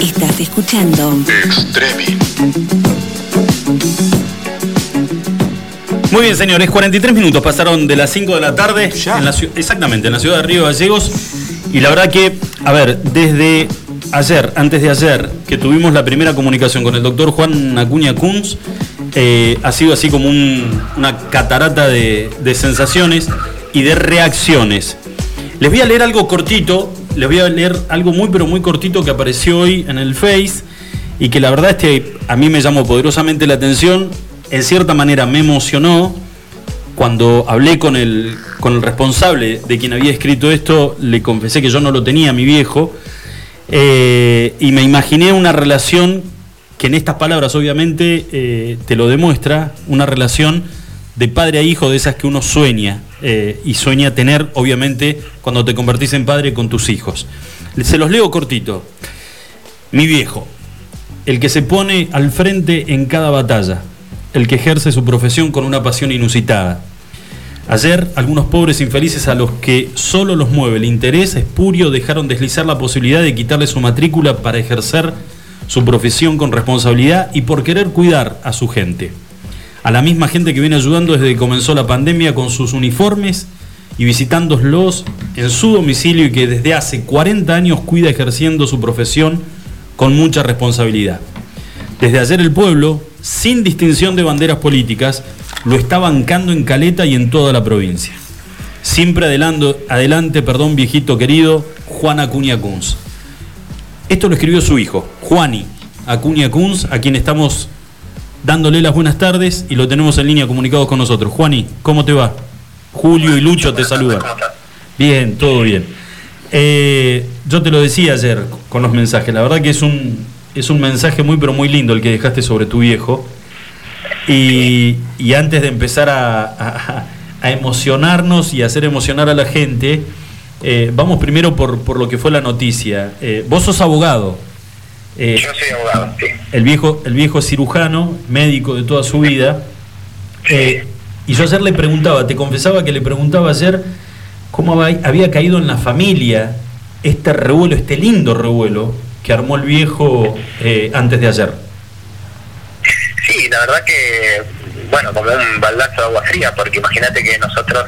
Estás escuchando Extremi. Muy bien, señores, 43 minutos pasaron de las 5 de la tarde. En la exactamente, en la ciudad de Río Gallegos. Y la verdad que, a ver, desde ayer, antes de ayer, que tuvimos la primera comunicación con el doctor Juan Acuña Kunz, eh, ha sido así como un- una catarata de, de sensaciones y de reacciones. Les voy a leer algo cortito, les voy a leer algo muy pero muy cortito que apareció hoy en el Face y que la verdad es que a mí me llamó poderosamente la atención, en cierta manera me emocionó. Cuando hablé con el, con el responsable de quien había escrito esto, le confesé que yo no lo tenía, mi viejo, eh, y me imaginé una relación que en estas palabras obviamente eh, te lo demuestra, una relación de padre a hijo de esas que uno sueña eh, y sueña tener obviamente cuando te convertís en padre con tus hijos. Se los leo cortito. Mi viejo, el que se pone al frente en cada batalla, el que ejerce su profesión con una pasión inusitada. Ayer, algunos pobres infelices a los que solo los mueve el interés espurio dejaron deslizar la posibilidad de quitarle su matrícula para ejercer su profesión con responsabilidad y por querer cuidar a su gente. A la misma gente que viene ayudando desde que comenzó la pandemia con sus uniformes y visitándolos en su domicilio y que desde hace 40 años cuida ejerciendo su profesión con mucha responsabilidad. Desde ayer el pueblo, sin distinción de banderas políticas, lo está bancando en Caleta y en toda la provincia. Siempre adelante, adelante perdón, viejito querido, Juan Acuña Kunz. Esto lo escribió su hijo, Juani Acuña Kunz, a quien estamos dándole las buenas tardes y lo tenemos en línea comunicados con nosotros. Juani, ¿cómo te va? Julio y Lucho te saludan. Bien, todo bien. Eh, yo te lo decía ayer con los mensajes, la verdad que es un, es un mensaje muy pero muy lindo el que dejaste sobre tu viejo. Y, y antes de empezar a, a- a emocionarnos y hacer emocionar a la gente, eh, vamos primero por, por lo que fue la noticia. Eh, vos sos abogado. Eh, Yo soy abogado, sí. el viejo, el viejo cirujano, médico de toda su vida. Eh, y yo ayer le preguntaba, te confesaba que le preguntaba ayer cómo había había caído en la familia este revuelo, este lindo revuelo que armó el viejo eh, antes de ayer. Sí, la verdad que, bueno, como un baldazo de agua fría, porque imagínate que nosotros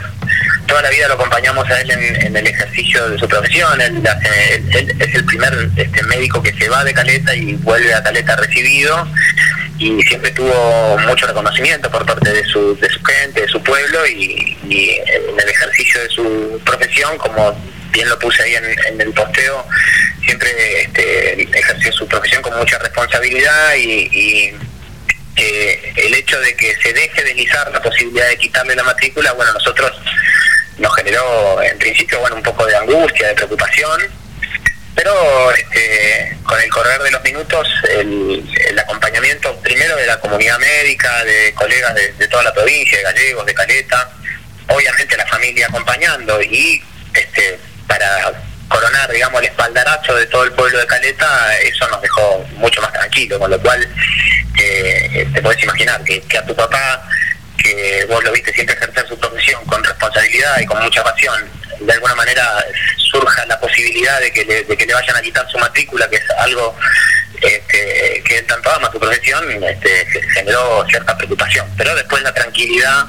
toda la vida lo acompañamos a él en, el ejercicio de su profesión. Él, él- él es el primer este, médico que se va de Caleta y vuelve a Caleta recibido. Y siempre tuvo mucho reconocimiento por parte de su, de su gente, de su pueblo, y, y en el ejercicio de su profesión, como bien lo puse ahí en, en el posteo, siempre este, ejerció su profesión con mucha responsabilidad y que el hecho de que se deje deslizar la posibilidad de quitarle la matrícula, bueno, nosotros nos generó en principio bueno un poco de angustia, de preocupación, pero este, con el correr de los minutos el, el acompañamiento primero de la comunidad médica, de colegas de, de toda la provincia, de gallegos, de Caleta, obviamente la familia acompañando y este para coronar digamos el espaldarazo de todo el pueblo de Caleta, eso nos dejó mucho más tranquilo, con lo cual eh, te podés imaginar que, a tu papá, que vos lo viste siempre ejercer su profesión con responsabilidad y con mucha pasión, de alguna manera surja la posibilidad de que le, vayan a quitar su matrícula, que es algo este, que tanto ama su profesión, este, ge- generó cierta preocupación. Pero después la tranquilidad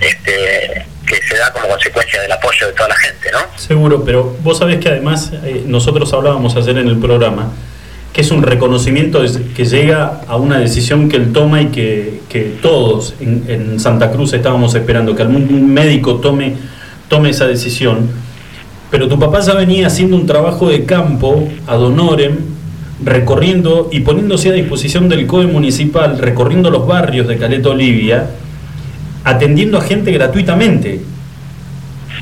este, que se da como consecuencia del apoyo de toda la gente, ¿no? Seguro, pero vos sabés que además eh, nosotros hablábamos ayer en el programa es un reconocimiento que llega a una decisión que él toma y que, que todos en, Santa Cruz estábamos esperando, que algún médico tome, tome esa decisión. Pero tu papá ya venía haciendo un trabajo de campo ad honorem, recorriendo y poniéndose a disposición del COE municipal, recorriendo los barrios de Caleta Olivia, atendiendo a gente gratuitamente.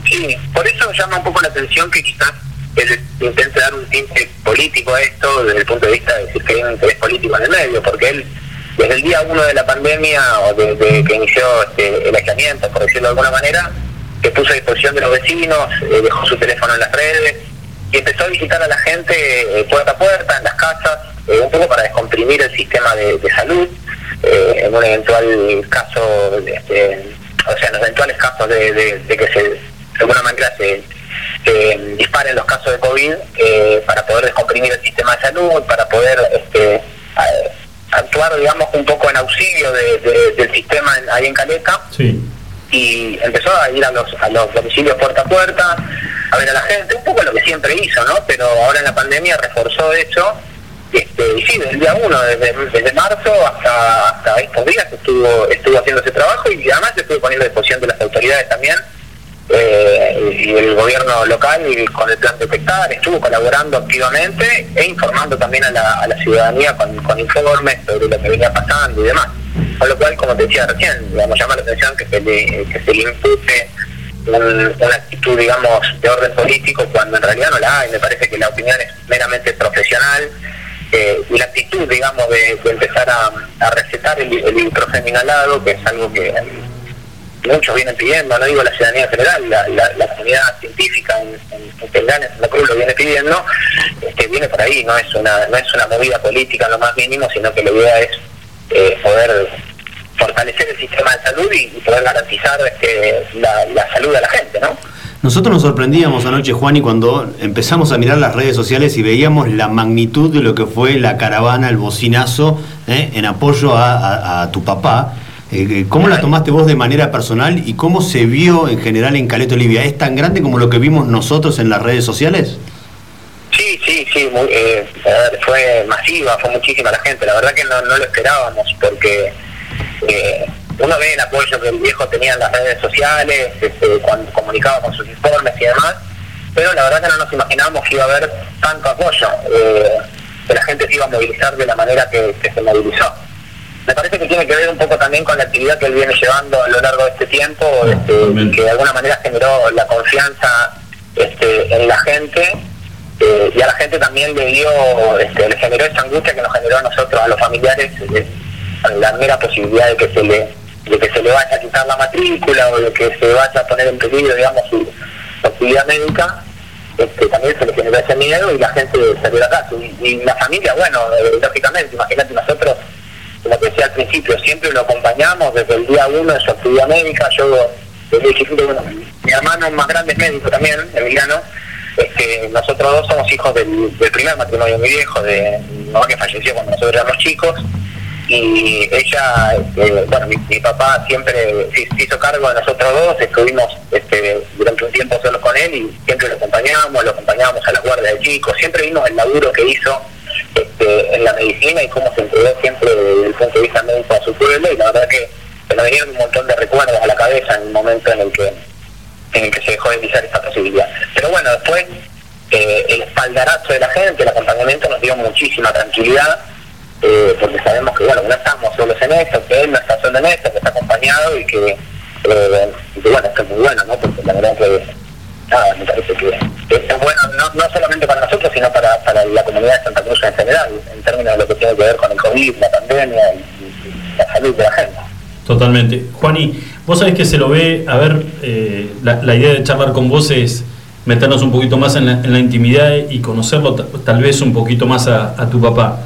Sí, por eso llama un poco la atención que quizás él intente dar un tinte político a esto desde el punto de vista de decir que hay un interés político en el medio, porque él desde el día uno de la pandemia o desde que inició este, el aislamiento, por decirlo de alguna manera, se puso a disposición de los vecinos, eh, dejó su teléfono en las redes y empezó a visitar a la gente eh, puerta a puerta, en las casas, eh, un poco para descomprimir el sistema de, de salud, en un eventual caso, este, o sea, en los eventuales casos de, de- de que se, de alguna manera se, se disparen los casos de COVID, eh, para poder descomprimir el sistema de salud, para poder este, actuar, digamos, un poco en auxilio de- de- del sistema en- ahí en Caleta Sí. y empezó a ir a los, a los domicilios puerta a puerta, a ver a la gente, un poco lo que siempre hizo, ¿no? Pero ahora en la pandemia reforzó eso. Este, y sí, desde el día uno, desde, desde marzo hasta, hasta estos días estuvo, estuvo haciendo ese trabajo y además se estuvo poniendo a disposición de las autoridades también eh, y el gobierno local con el plan Detectar estuvo colaborando activamente e informando también a la, a la ciudadanía con, informes sobre lo que venía pasando y demás. Con lo cual, como te decía recién, digamos, llama la atención que se le, que se le impute un- una actitud, digamos, de orden político cuando en realidad no la hay. Me parece que la opinión es meramente profesional eh, y la actitud, digamos, de, de empezar a, a recetar el, el ibuprofeno inhalado, que es algo que muchos vienen pidiendo, no digo la ciudadanía en general, la, comunidad científica en, en, en en Santa Cruz lo viene pidiendo, este, viene por ahí, no es una no es una movida política lo más mínimo, sino que la idea es eh, poder fortalecer el sistema de salud y, poder garantizar este, la, salud de la gente, ¿no? Nosotros nos sorprendíamos anoche, Juan, y cuando empezamos a mirar las redes sociales y veíamos la magnitud de lo que fue la caravana, el bocinazo, ¿eh? en apoyo a tu papá. Eh, ¿Cómo la tomaste vos de manera personal y cómo se vio en general en Caleta Olivia? ¿Es tan grande como lo que vimos nosotros en las redes sociales? Sí, sí, sí, muy, eh, fue masiva, fue muchísima la gente, la verdad que no, no lo esperábamos porque eh, uno ve el apoyo que el viejo tenía en las redes sociales, este, cuando comunicaba con sus informes y demás, pero la verdad que no nos imaginábamos que iba a haber tanto apoyo, eh, que la gente se iba a movilizar de la manera que se movilizó. Me parece que tiene que ver un poco también con la actividad que él viene llevando a lo largo de este tiempo, este, y que de alguna manera generó la confianza este, en la gente eh, y a la gente también le dio, este, le generó esa angustia que nos generó a nosotros, a los familiares, eh, la mera posibilidad de que se le de que se le vaya a quitar la matrícula o de que se vaya a poner en peligro, digamos, su, su actividad médica, este, también se le generó ese miedo y la gente salió casa. Y, y la familia, bueno, eh, lógicamente, imagínate nosotros, como te decía al principio, siempre lo acompañamos desde el día uno de su actividad médica. Yo, desde chiquito, bueno, mi hermano más grande es médico también, Emiliano. Este, nosotros dos somos hijos del, primer matrimonio de mi viejo, de mi mamá que falleció cuando nosotros éramos chicos. Y ella, este, bueno, mi, mi papá siempre se hizo cargo de nosotros dos, estuvimos este, durante un tiempo solos con él y siempre lo acompañamos, lo acompañábamos a la guardia de chicos, siempre vimos el laburo que hizo este, en la medicina y cómo se entregó siempre desde el punto de vista médico a su pueblo y la verdad que se nos vinieron un montón de recuerdos a la cabeza en el momento en el que en el que se dejó de utilizar esta posibilidad. Pero bueno, después eh, el espaldarazo de la gente, el acompañamiento nos dio muchísima tranquilidad, eh, porque sabemos que bueno, no estamos solos en esto, que él no está solo en esto, que está acompañado y que, eh, y que, bueno, esto es muy bueno, ¿no? Porque la verdad que nada, me parece que es bueno no, no solamente para nosotros, sino para, para la comunidad de Santa Cruz en general, en términos de lo que tiene que ver con el COVID, la pandemia y, la salud de la gente. Totalmente. Juani, vos sabés que se lo ve, a ver, eh, la, la idea de charlar con vos es meternos un poquito más en la, en la intimidad y conocerlo ta- tal vez un poquito más a, tu papá.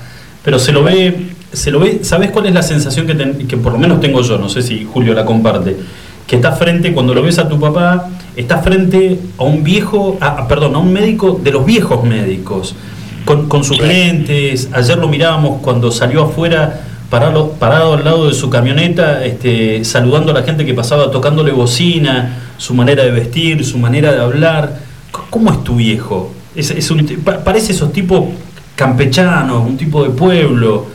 Pero se lo ve, se lo ve, ¿sabés cuál es la sensación que, ten- que por lo menos tengo yo? No sé si Julio la comparte. Que está frente, cuando lo ves a tu papá, está frente a un viejo, a- perdón, a un médico de los viejos médicos, con, con sus lentes. Ayer lo mirábamos cuando salió afuera, parado, parado al lado de su camioneta, este, saludando a la gente que pasaba, tocándole bocina, su manera de vestir, su manera de hablar. ¿Cómo es tu viejo? Es, es un, pa- parece esos tipos campechanos, un tipo de pueblo.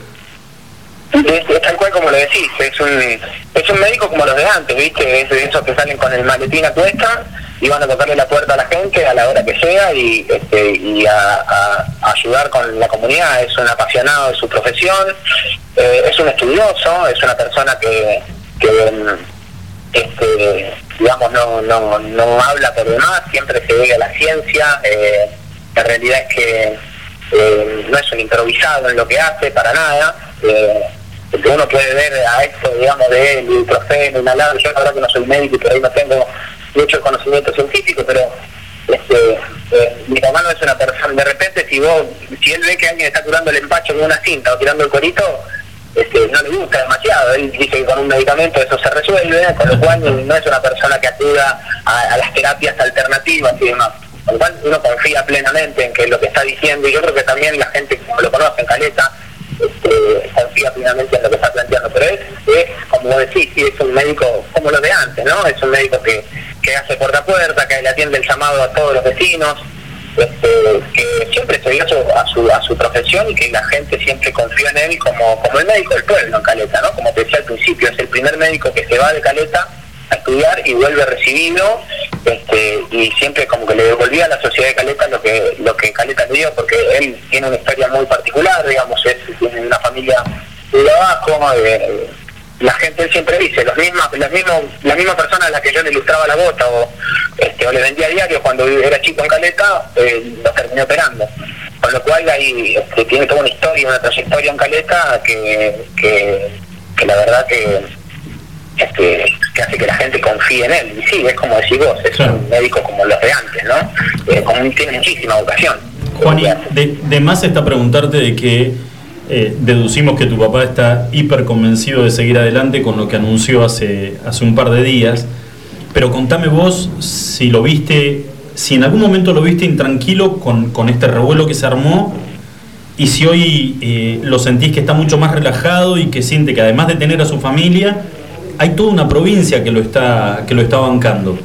Es, es tal cual como lo decís, es un, es un médico como los de antes, ¿viste? Es de esos que salen con el maletín a cuesta y van a tocarle la puerta a la gente a la hora que sea y, este, y a, ayudar con la comunidad. Es un apasionado de su profesión, eh, es un estudioso, es una persona que, que este, digamos, no, no, no habla por demás, siempre se ve a la ciencia. eh, la realidad es que eh, no es un improvisado en lo que hace, para nada. Eh, porque uno puede ver a esto, digamos, de él, ibuprofeno, inhalado. Yo la verdad que no soy médico y por ahí no tengo mucho conocimiento científico, pero este, eh, mi papá no es una persona. De repente, si vos, si él ve que alguien está curando el empacho con una cinta o tirando el cuerito, este, no le gusta demasiado. Él dice que con un medicamento eso se resuelve, con lo cual no es una persona que acuda a, a las terapias alternativas y demás. Con lo cual uno confía plenamente en que lo que está diciendo, y yo creo que también la gente como lo conoce en Caleta, este, confía plenamente en lo que está planteando. Pero es, es, como vos decís, es un médico como los de antes, ¿no? Es un médico que, que hace puerta a puerta, que le atiende el llamado a todos los vecinos, este, que siempre se dio a su, a su profesión y que la gente siempre confió en él como, como el médico del pueblo en Caleta, ¿no? Como te decía al principio, es el primer médico que se va de Caleta a estudiar y vuelve recibido este, y siempre como que le devolvía a la sociedad de Caleta lo que lo que Caleta le dio porque él tiene una historia muy particular digamos es tiene una familia de abajo eh, la gente siempre dice los mismas las mismas la misma persona a la que yo le ilustraba la bota o este o le vendía diario cuando era chico en Caleta eh, lo terminé operando. Con lo cual ahí este, tiene toda una historia una trayectoria en Caleta que, que la verdad que este, que hace que la gente confíe en él. Y sí, es como decís vos, es un médico como los de antes, ¿no? Eh, tiene muchísima vocación. Juan, de, de más está preguntarte de que eh, deducimos que tu papá está hiper convencido de seguir adelante con lo que anunció hace, hace un par de días, pero contame vos si lo viste, si en algún momento lo viste intranquilo con, con este revuelo que se armó y si hoy eh, lo sentís que está mucho más relajado y que siente que además de tener a su familia, hay toda una provincia que lo está, que lo está bancando.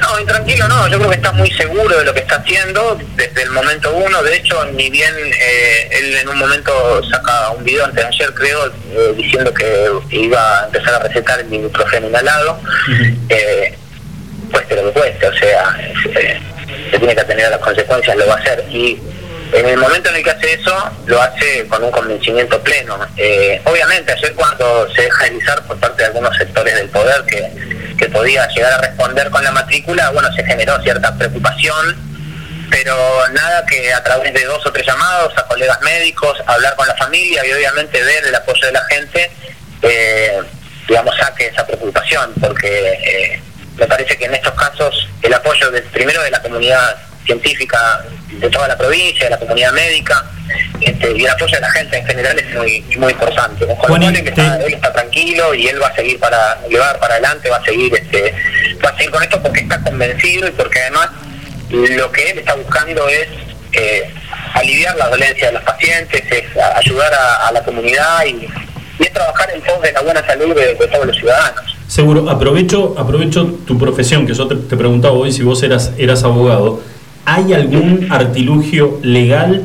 No, intranquilo no, yo creo que está muy seguro de lo que está haciendo desde el momento uno. De hecho, ni bien eh, él en un momento saca un video antes de ayer, creo, eh, diciendo que iba a empezar a recetar el ibuprofeno inhalado, eh, cueste lo que cueste, o sea, eh, se tiene que atender a las consecuencias, lo va a hacer. Y en el momento en el que hace eso, lo hace con un convencimiento pleno. Eh, obviamente, ayer cuando se deja deslizar por parte de algunos sectores del poder que, que podía llegar a responder con la matrícula, bueno, se generó cierta preocupación, pero nada que a través de dos o tres llamados a colegas médicos, hablar con la familia y obviamente ver el apoyo de la gente, eh, digamos, saque esa preocupación, porque eh, me parece que en estos casos el apoyo del, primero de la comunidad científica de toda la provincia, de la comunidad médica, este, y el apoyo de la gente en general es muy, muy importante. Con Juan, te- está, él está tranquilo y él va a seguir para, le va a dar para adelante, va a seguir este, va a seguir con esto porque está convencido y porque además lo que él está buscando es eh, aliviar la dolencia de los pacientes, es ayudar a, a la comunidad y, y es trabajar en pos de la buena salud de, de todos los ciudadanos. Seguro, aprovecho, aprovecho tu profesión, que yo te, te preguntaba hoy si vos eras, eras abogado. ¿Hay algún artilugio legal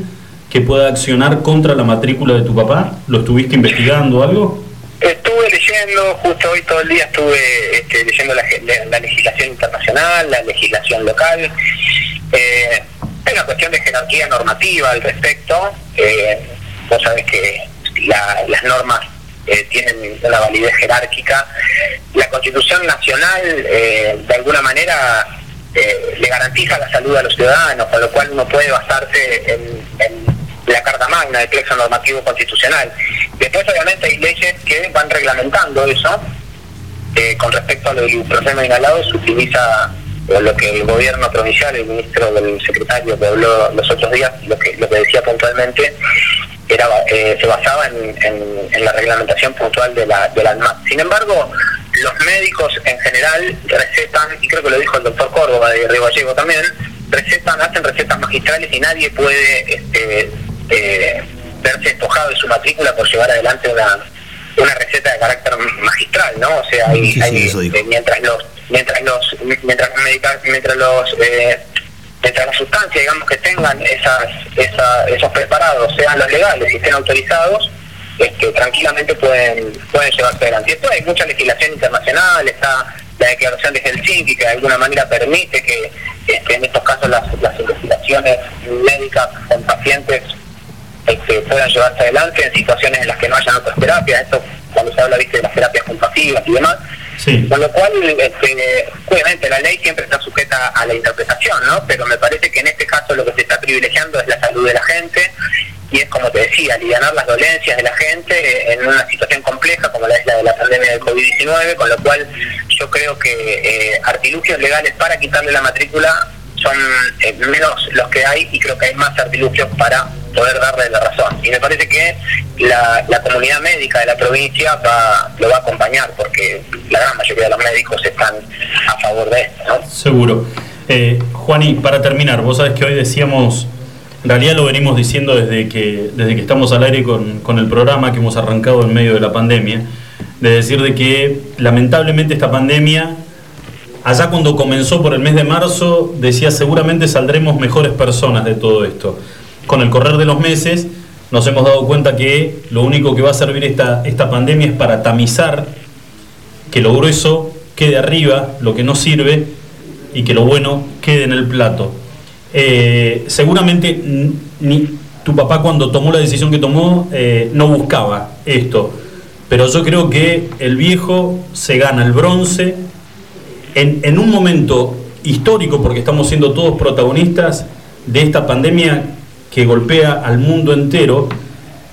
que pueda accionar contra la matrícula de tu papá? ¿Lo estuviste investigando algo? Estuve leyendo, justo hoy todo el día estuve este, leyendo la, la legislación internacional, la legislación local. Eh, hay una cuestión de jerarquía normativa al respecto. Eh, vos sabés que la- las normas eh, tienen una validez jerárquica. La Constitución Nacional, eh, de alguna manera, eh, le garantiza la salud a los ciudadanos, con lo cual uno puede basarse en, la Carta Magna del Plexo Normativo Constitucional. Después, obviamente, hay leyes que van reglamentando eso. Eh, con respecto a lo inhalado, se utiliza eh, lo que el gobierno provincial, el ministro del secretario que habló los otros días, lo que, lo que decía puntualmente, era, eh, se basaba en, la reglamentación puntual de la, de la. Sin embargo, los médicos en general recetan, y creo que lo dijo el doctor Córdoba de Río Gallego también, recetan, hacen recetas magistrales y nadie puede este, eh, verse despojado de su matrícula por llevar adelante una, una receta de carácter magistral, ¿no? O sea, hay, Sí, sí, hay, eh, mientras los mientras los mientras los medica- mientras los eh, mientras las sustancias digamos que tengan esas, esa- esos preparados sean los legales y estén autorizados este, tranquilamente pueden pueden llevarse adelante y después hay mucha legislación internacional está la declaración de Helsinki que de alguna manera permite que este, en estos casos las, las investigaciones médicas con pacientes este, puedan llevarse adelante en situaciones en las que no hayan otras terapias, esto cuando se habla ¿viste, de las terapias compasivas y demás, Sí. con lo cual, este, obviamente la ley siempre está sujeta a la interpretación, ¿no? Pero me parece que en este caso lo que se está privilegiando es la salud de la gente y es como te decía, aliviar las dolencias de la gente en una situación compleja como la es la de la pandemia del COVID-19, con lo cual yo creo que eh, artilugios legales para quitarle la matrícula son eh, menos los que hay y creo que hay más artilugios para poder darle la razón. Y me parece que la, la comunidad médica de la provincia va, lo va a acompañar porque la gran mayoría de los médicos están a favor de esto. ¿no? Seguro. Eh, Juani, para terminar, vos sabés que hoy decíamos, en realidad lo venimos diciendo desde que, desde que estamos al aire con, con el programa que hemos arrancado en medio de la pandemia, de decir de que lamentablemente esta pandemia, allá cuando comenzó por el mes de marzo, decía seguramente saldremos mejores personas de todo esto. Con el correr de los meses nos hemos dado cuenta que lo único que va a servir esta, esta pandemia es para tamizar que lo grueso quede arriba, lo que no sirve, y que lo bueno quede en el plato. Eh, seguramente tu papá cuando tomó la decisión que tomó eh, no buscaba esto, pero yo creo que el viejo se gana el bronce en un momento histórico, porque estamos siendo todos protagonistas de esta pandemia que golpea al mundo entero,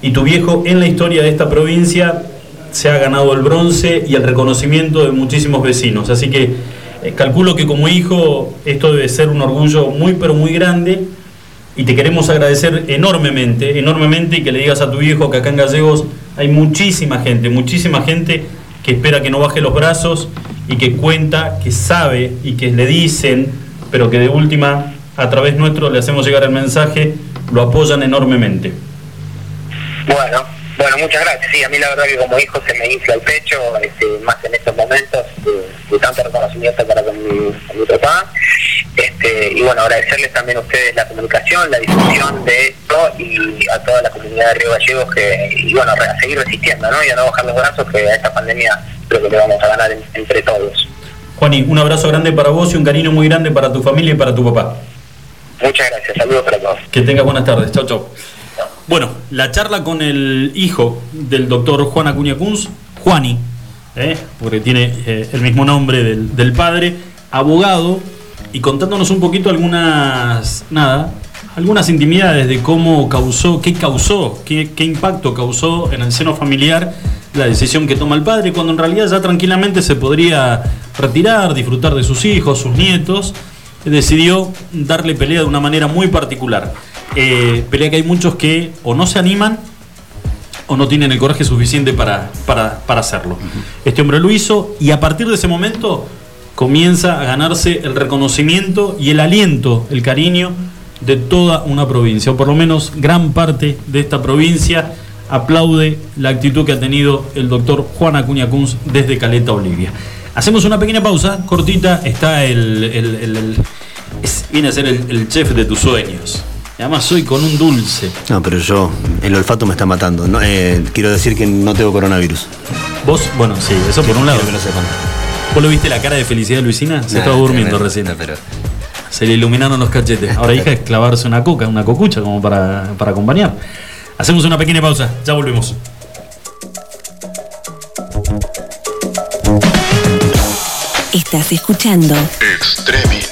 y tu viejo en la historia de esta provincia se ha ganado el bronce y el reconocimiento de muchísimos vecinos. Así que eh, calculo que como hijo esto debe ser un orgullo muy pero muy grande y te queremos agradecer enormemente, enormemente y que le digas a tu viejo que acá en Gallegos hay muchísima gente, muchísima gente que espera que no baje los brazos y que cuenta, que sabe y que le dicen, pero que de última a través nuestro le hacemos llegar el mensaje, lo apoyan enormemente. Bueno, bueno, muchas gracias. Sí, a mí la verdad que como hijo se me infla el pecho, este, más en estos momentos de, de tanto reconocimiento para con mi, con mi papá. Este, y bueno, agradecerles también a ustedes la comunicación, la difusión de esto y a toda la comunidad de Río Gallegos que, y bueno, a seguir resistiendo, ¿no? Y a no bajar los brazos, que a esta pandemia creo que le vamos a ganar en- entre todos. Juani, un abrazo grande para vos y un cariño muy grande para tu familia y para tu papá. Muchas gracias, saludos para todos. Que tengas buenas tardes. Chau, chau. Bueno, la charla con el hijo del doctor Juan Acuña Kunz, Juani, ¿eh? porque tiene eh, el mismo nombre del, padre, abogado, y contándonos un poquito algunas, nada, algunas intimidades de cómo causó, qué causó, qué, qué impacto causó en el seno familiar la decisión que toma el padre, cuando en realidad ya tranquilamente se podría retirar, disfrutar de sus hijos, sus nietos, decidió darle pelea de una manera muy particular. Eh, pelea que hay muchos que o no se animan o no tienen el coraje suficiente para, para, para hacerlo. Este hombre lo hizo y a partir de ese momento comienza a ganarse el reconocimiento y el aliento, el cariño de toda una provincia, o por lo menos gran parte de esta provincia aplaude la actitud que ha tenido el doctor Juan Acuña Kunz desde Caleta, Olivia. Hacemos una pequeña pausa, cortita, está el... el- el- el- es- viene a ser el chef de tus sueños. Además soy con un dulce. No, pero yo, el olfato me está matando. No, eh, quiero decir que no tengo coronavirus. Vos, bueno, sí, eso por un lado. Que lo sepan. ¿Vos lo viste la cara de felicidad de Luisina? Se Nah, estaba durmiendo tremendo, recién. no, pero- Se le iluminaron los cachetes. Ahora hija es clavarse una coca, una cocucha como para, para acompañar. Hacemos una pequeña pausa, ya volvemos. Estás escuchando Extremin.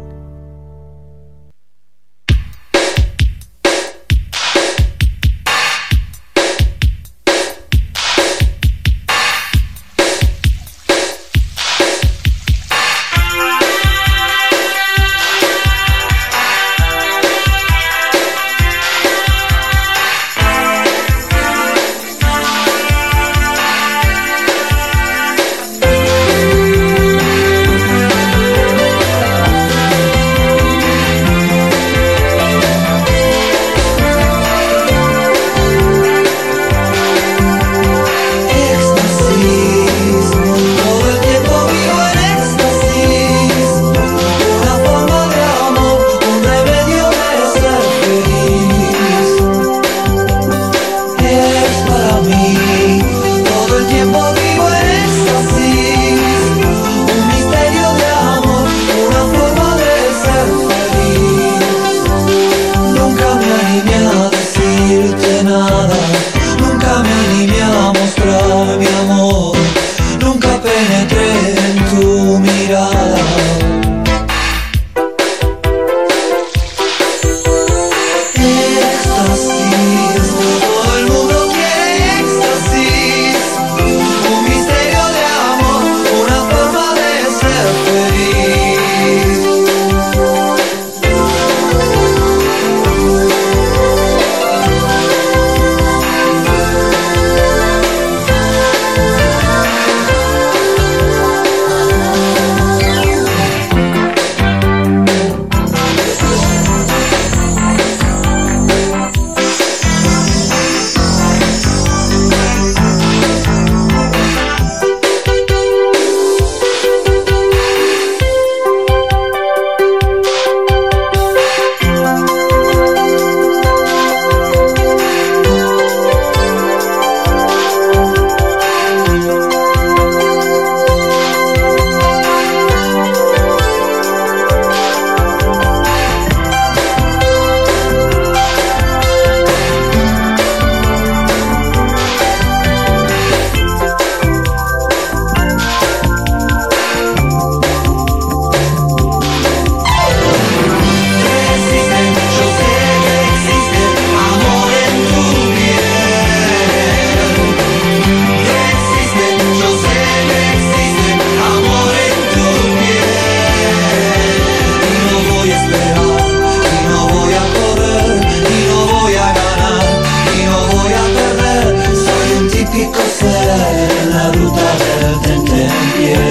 than ten.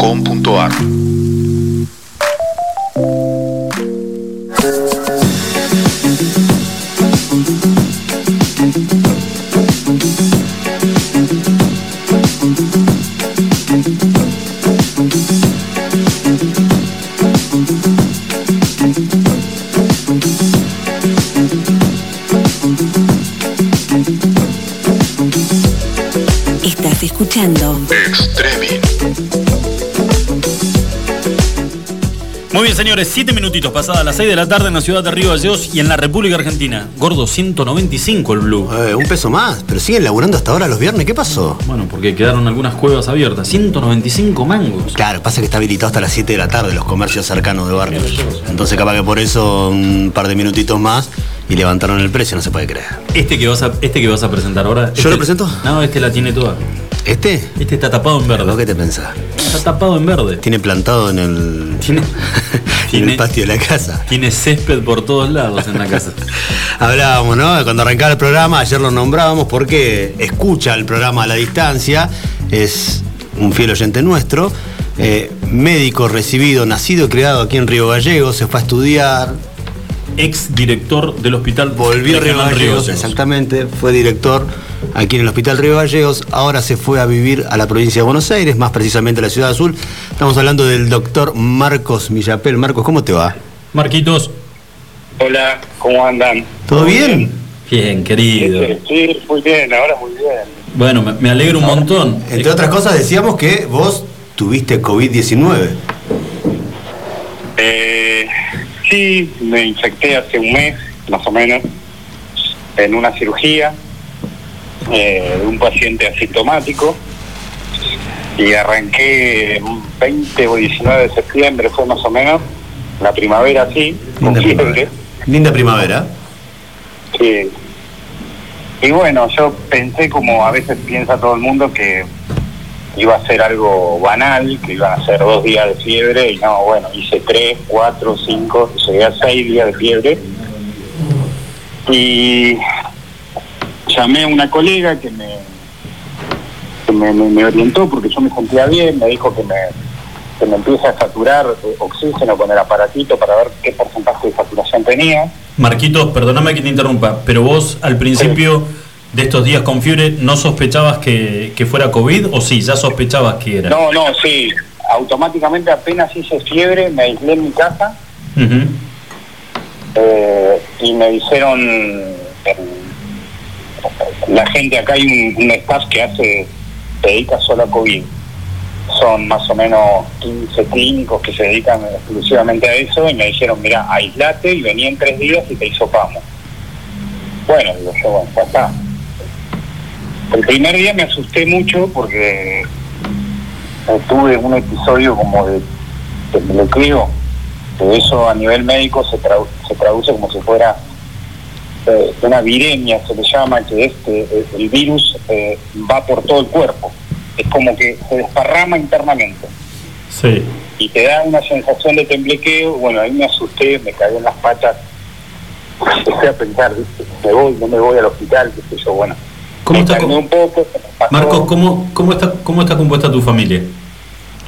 Estás señores, siete minutitos pasadas las 6 de la tarde en la ciudad de Río Gallegos y en la República Argentina. Gordo 195 el Blue. Eh, un peso más, pero siguen laburando hasta ahora los viernes. ¿Qué pasó? Bueno, porque quedaron algunas cuevas abiertas. 195 mangos. Claro, pasa que está habilitado hasta las 7 de la tarde los comercios cercanos de barrio. Entonces capaz que por eso un par de minutitos más y levantaron el precio, no se puede creer. Este que vas a, este que vas a presentar ahora. ¿Yo este- lo presento? No, este la tiene toda. ¿Este? Este está tapado en ¿Vos verde. qué te pensás? Está tapado en verde. Tiene plantado en el, Tiene, en el patio de la casa. tiene césped por todos lados en la casa. Hablábamos, ¿no? Cuando arrancaba el programa, ayer lo nombrábamos porque escucha el programa a la distancia, es un fiel oyente nuestro, eh, médico recibido, nacido y criado aquí en Río Gallegos, se fue a estudiar, Ex director del hospital volvió a Río Gallegos, exactamente, fue director aquí en el Hospital Río Gallegos, ahora se fue a vivir a la provincia de Buenos Aires, más precisamente a la Ciudad Azul. Estamos hablando del doctor Marcos Millapel. Marcos, ¿cómo te va? Marquitos. Hola, ¿cómo andan? ¿Todo bien? Bien, querido. Sí, muy bien, ahora muy bien. Bueno, me, me alegro un montón. Entre otras cosas decíamos que vos tuviste COVID-19. Eh, sí, me infecté hace un mes, más o menos, en una cirugía eh, de un paciente asintomático y arranqué un 20 o 19 de septiembre, fue más o menos, la primavera sí, con Linda fiebre. primavera. Linda primavera. Sí. Y bueno, yo pensé como a veces piensa todo el mundo que iba a ser algo banal, que iban a ser dos días de fiebre y no, bueno, hice tres, cuatro, cinco, llegué a seis días de fiebre. Y llamé a una colega que me, que me, me- me orientó porque yo me sentía bien, me dijo que me, que me empieza a saturar eh, oxígeno con el aparatito para ver qué porcentaje de saturación tenía. Marquitos, perdóname que te interrumpa, pero vos al principio de estos días con fiebre no sospechabas que, que fuera COVID o sí, ya sospechabas que era. No, no, sí. Automáticamente apenas hice fiebre, me aislé en mi casa eh, y me dijeron, la gente acá hay un, staff que hace, se dedica solo a COVID. Son más o menos 15 clínicos que se dedican exclusivamente a eso y me dijeron, mira, aislate y vení en tres días y te hisopamos. Bueno, digo yo, bueno, ya está. El primer día me asusté mucho porque tuve un episodio como de, de bloqueo, que eso a nivel médico se, se traduce como si fuera eh, una viremia, se le llama, que este, eh, el virus eh, va por todo el cuerpo. Es como que se desparrama internamente Sí. y te da una sensación de temblequeo. Bueno, ahí me asusté, me caí en las patas. Empecé a pensar, me voy, no me voy al hospital, qué sé yo, bueno. ¿Cómo está un poco. Marcos, ¿cómo, cómo, está, ¿cómo está compuesta tu familia?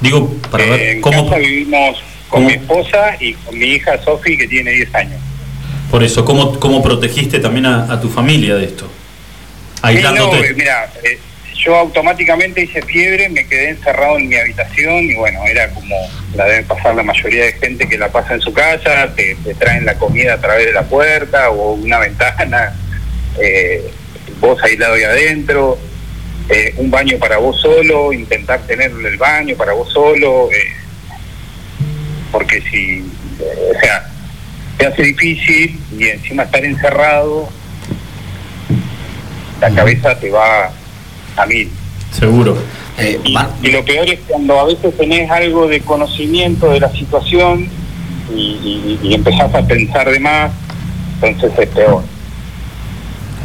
Digo, para Eh, ver en cómo... casa vivimos con cómo- mi esposa y con mi hija Sofi, que tiene 10 años. Por eso, ¿cómo, cómo protegiste también a, a tu familia de esto? Aislándote. eh, eh, yo automáticamente hice fiebre, me quedé encerrado en mi habitación y bueno, era como la debe pasar la mayoría de gente que la pasa en su casa, te, traen la comida a través de la puerta o una ventana, eh, vos aislado ahí adentro, eh, un baño para vos solo, intentar tener el baño para vos solo, eh, porque si, o sea, te hace difícil y encima estar encerrado, la cabeza te va a mil. Seguro. Eh, Y, lo peor es cuando a veces tenés algo de conocimiento de la situación y, y- y empezás a pensar de más, entonces es peor.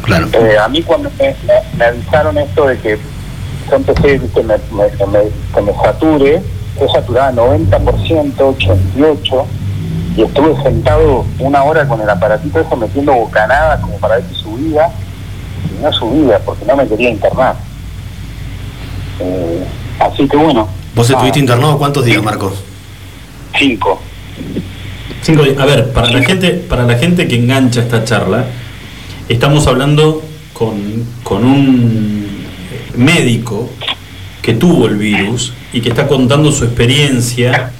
claro. Eh, a mí cuando me, me- me avisaron esto de que yo empecé, viste, me, me- que me, que me sature, yo saturaba 90%, 88%, y estuve sentado una hora con el aparatito eso metiendo bocanada como para ver si subía, y no subía porque no me quería internar. Eh, así que bueno. ¿Vos estuviste internado cuántos días, Marcos? Cinco. Cinco días. A ver, para la gente, para la gente que engancha esta charla, estamos hablando con, con un médico que tuvo el virus y que está contando su experiencia.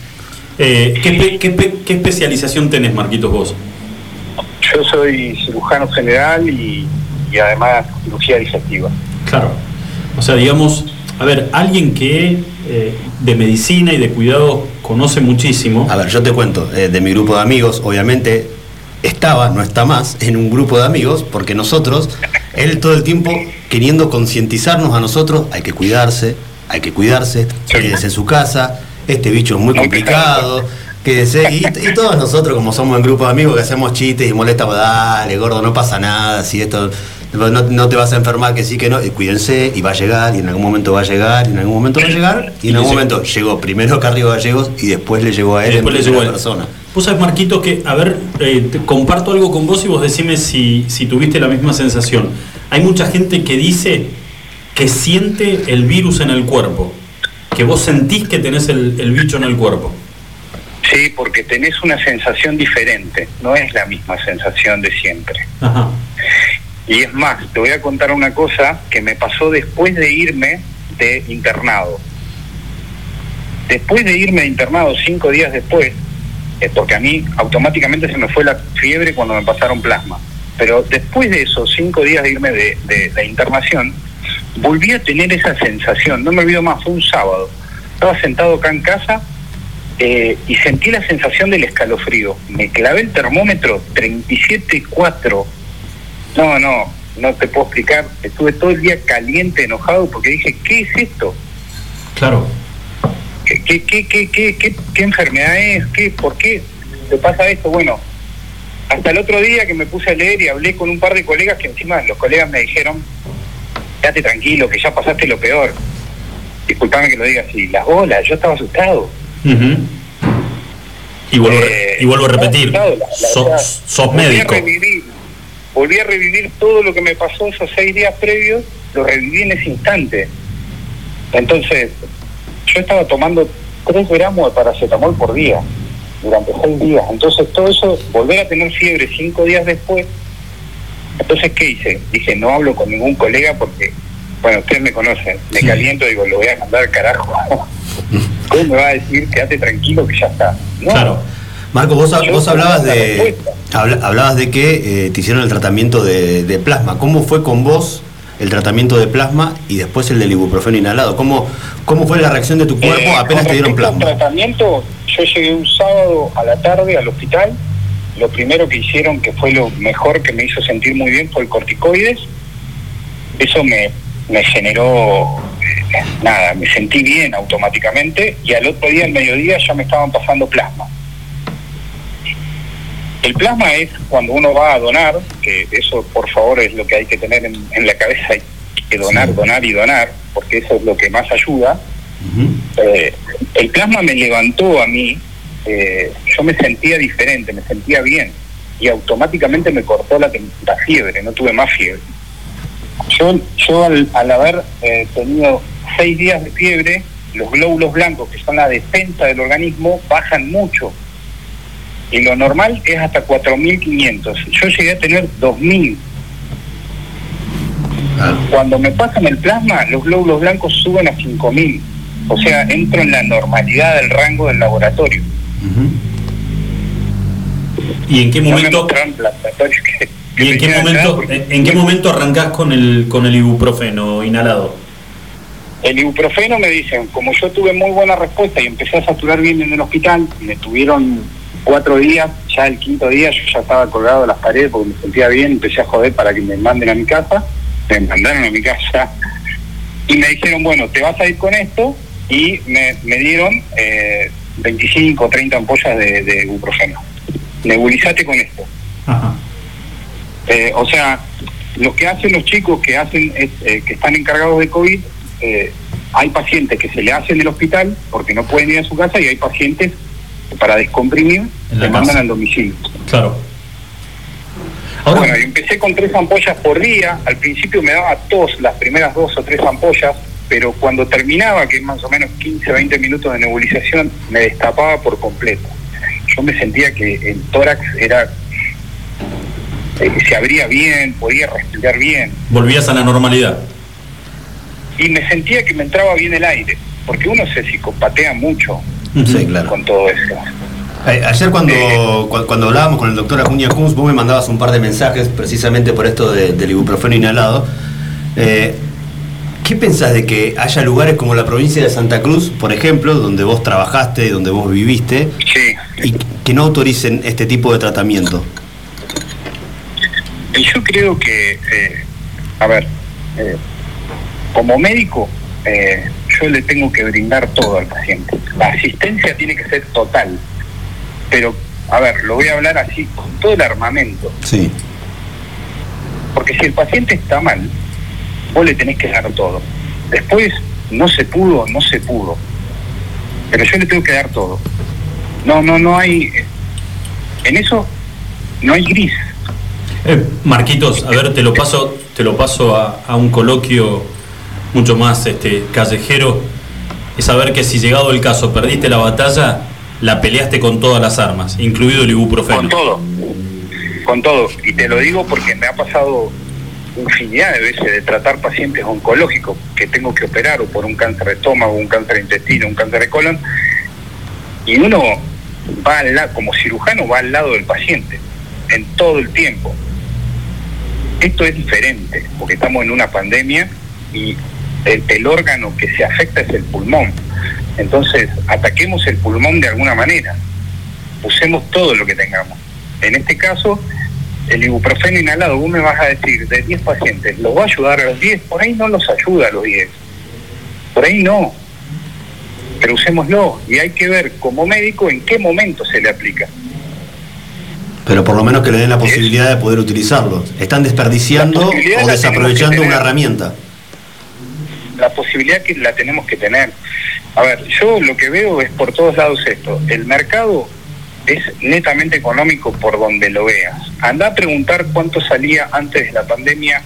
Eh, ¿qué, qué qué especialización tenés, Marquitos, vos? Yo soy cirujano general y, y además cirugía digestiva. Claro. O sea, digamos, a ver, alguien que eh, de medicina y de cuidado conoce muchísimo. A ver, yo te cuento, eh, de mi grupo de amigos, obviamente estaba, no está más, en un grupo de amigos, porque nosotros, él todo el tiempo queriendo concientizarnos a nosotros, hay que cuidarse, hay que cuidarse, quédese en su casa, este bicho es muy complicado, quédese, y, y todos nosotros como somos un grupo de amigos que hacemos chistes y molestamos, dale, gordo, no pasa nada, si esto... No, no te vas a enfermar, que sí, que no, y cuídense, y va a llegar, y en algún momento va a llegar, y en algún momento va a llegar, y en algún momento llegó primero Carrillo Gallegos y después le llegó a él Y después en le llegó a él. persona. Vos sabés, Marquito, que, a ver, eh, te comparto algo con vos y vos decime si, si tuviste la misma sensación. Hay mucha gente que dice que siente el virus en el cuerpo, que vos sentís que tenés el, el bicho en el cuerpo. Sí, porque tenés una sensación diferente, no es la misma sensación de siempre. Ajá. Y es más, te voy a contar una cosa que me pasó después de irme de internado. Después de irme de internado, cinco días después, eh, porque a mí automáticamente se me fue la fiebre cuando me pasaron plasma, pero después de esos cinco días de irme de, de- de internación, volví a tener esa sensación, no me olvido más, fue un sábado. Estaba sentado acá en casa eh, y sentí la sensación del escalofrío. Me clavé el termómetro 37.4 no, no, no te puedo explicar. Estuve todo el día caliente, enojado, porque dije, ¿qué es esto? Claro. ¿Qué, qué, qué, qué, qué, qué- qué enfermedad es? ¿Qué, ¿Por qué te pasa esto? Bueno, hasta el otro día que me puse a leer y hablé con un par de colegas que encima los colegas me dijeron, quédate tranquilo, que ya pasaste lo peor. Disculpame que lo diga así, las bolas, yo estaba asustado. Y, vuelvo, a Eh, y vuelvo a repetir, estaba asustado, la- la sos, Volví a médico. revivir, volví a revivir todo lo que me pasó esos seis días previos, lo reviví en ese instante. Entonces, yo estaba tomando tres gramos de paracetamol por día durante seis días. Entonces, todo eso, volver a tener fiebre cinco días después. Entonces, ¿qué hice? Dije, no hablo con ningún colega porque, bueno, ustedes me conocen, me caliento, digo, lo voy a mandar al carajo. ¿Cómo me va a decir, quédate tranquilo que ya está? No, Claro. Marco, vos, vos hablabas de hablabas de que eh, te hicieron el tratamiento de, de plasma. ¿Cómo fue con vos el tratamiento de plasma y después el del ibuprofeno inhalado? ¿Cómo, cómo fue la reacción de tu cuerpo Eh, apenas te dieron plasma? tratamiento, yo llegué un sábado a la tarde al hospital. Lo primero que hicieron, que fue lo mejor que me hizo sentir muy bien, fue el corticoides. Eso me, me generó eh, nada, me sentí bien automáticamente y al otro día, al mediodía, ya me estaban pasando plasma. El plasma es cuando uno va a donar, que eso por favor es lo que hay que tener en, en la cabeza, hay que donar, donar y donar, porque eso es lo que más ayuda. Eh, el plasma me levantó a mí, eh, yo me sentía diferente, me sentía bien y automáticamente me cortó la, fiebre, no tuve más fiebre. Yo, yo al, al haber eh, tenido seis días de fiebre, los glóbulos blancos, que son la defensa del organismo, bajan mucho. Y lo normal es hasta 4.500. Yo llegué a tener 2.000. Cuando me pasan el plasma, los glóbulos blancos suben a 5.000. O sea, entro en la normalidad del rango del laboratorio. ¿Y en qué momento, y en qué momento, en qué momento arrancás con el, con el ibuprofeno inhalado? El ibuprofeno me dicen, como yo tuve muy buena respuesta y empecé a saturar bien en el hospital, me tuvieron cuatro días, ya el quinto día yo ya estaba colgado de las paredes porque me sentía bien, empecé a joder para que me manden a mi casa, me mandaron a mi casa. Y me dijeron, bueno, te vas a ir con esto y me, me dieron eh, 25 o 30 ampollas de, de ibuprofeno. Nebulizate con esto. Eh, o sea, lo que hacen los chicos que hacen es, eh, que están encargados de COVID, eh, hay pacientes que se le hacen en el hospital porque no pueden ir a su casa y hay pacientes que para descomprimir se mandan al domicilio. Claro. Bueno, yo empecé con tres ampollas por día. Al principio me daba tos las primeras dos o tres ampollas, pero cuando terminaba, que es más o menos 15, 20 minutos de nebulización, me destapaba por completo. Yo me sentía que el tórax era eh, se abría bien, podía respirar bien Volvías a la normalidad. y me sentía que me entraba bien el aire, porque uno se psicopatea mucho Sí, claro. con todo eso. Eh, Ayer cuando, cu- cuando hablábamos con el doctor Acuña Kunz, vos me mandabas un par de mensajes precisamente por esto de- del ibuprofeno inhalado. Eh, ¿Qué pensás de que haya lugares como la provincia de Santa Cruz, por ejemplo, donde vos trabajaste, donde vos viviste, y que no autoricen este tipo de tratamiento? Y yo creo que, eh, a ver, eh, como médico, eh, yo le tengo que brindar todo al paciente. La asistencia tiene que ser total. Pero, a ver, lo voy a hablar así, con todo el armamento. Sí. Porque si el paciente está mal, vos le tenés que dar todo. Después, no se pudo, no se pudo. Pero yo le tengo que dar todo. No, no, no hay... En eso no hay gris. Eh, Marquitos, a ver, te lo paso, te lo paso a, a un coloquio mucho más este, callejero. Es saber que si llegado el caso perdiste la batalla, la peleaste con todas las armas, incluido el ibuprofeno. Con todo. Con todo. Y te lo digo porque me ha pasado infinidad de veces de tratar pacientes oncológicos que tengo que operar o por un cáncer de estómago, un cáncer de intestino, un cáncer de colon. Y uno va al lado, como cirujano, va al lado del paciente en todo el tiempo. Esto es diferente, porque estamos en una pandemia y el, el órgano que se afecta es el pulmón. Entonces, ataquemos el pulmón de alguna manera. Usemos todo lo que tengamos. En este caso, el ibuprofeno inhalado, vos me vas a decir, de 10 pacientes, ¿los va a ayudar a los 10? Por ahí no los ayuda a los 10. Por ahí no. Pero usémoslo y hay que ver como médico en qué momento se le aplica. Pero por lo menos que le den la posibilidad de poder utilizarlo. Están desperdiciando o desaprovechando una herramienta. la posibilidad que la tenemos que tener. A ver, yo lo que veo es por todos lados esto. El mercado es netamente económico por donde lo veas. Anda a preguntar cuánto salía antes de la pandemia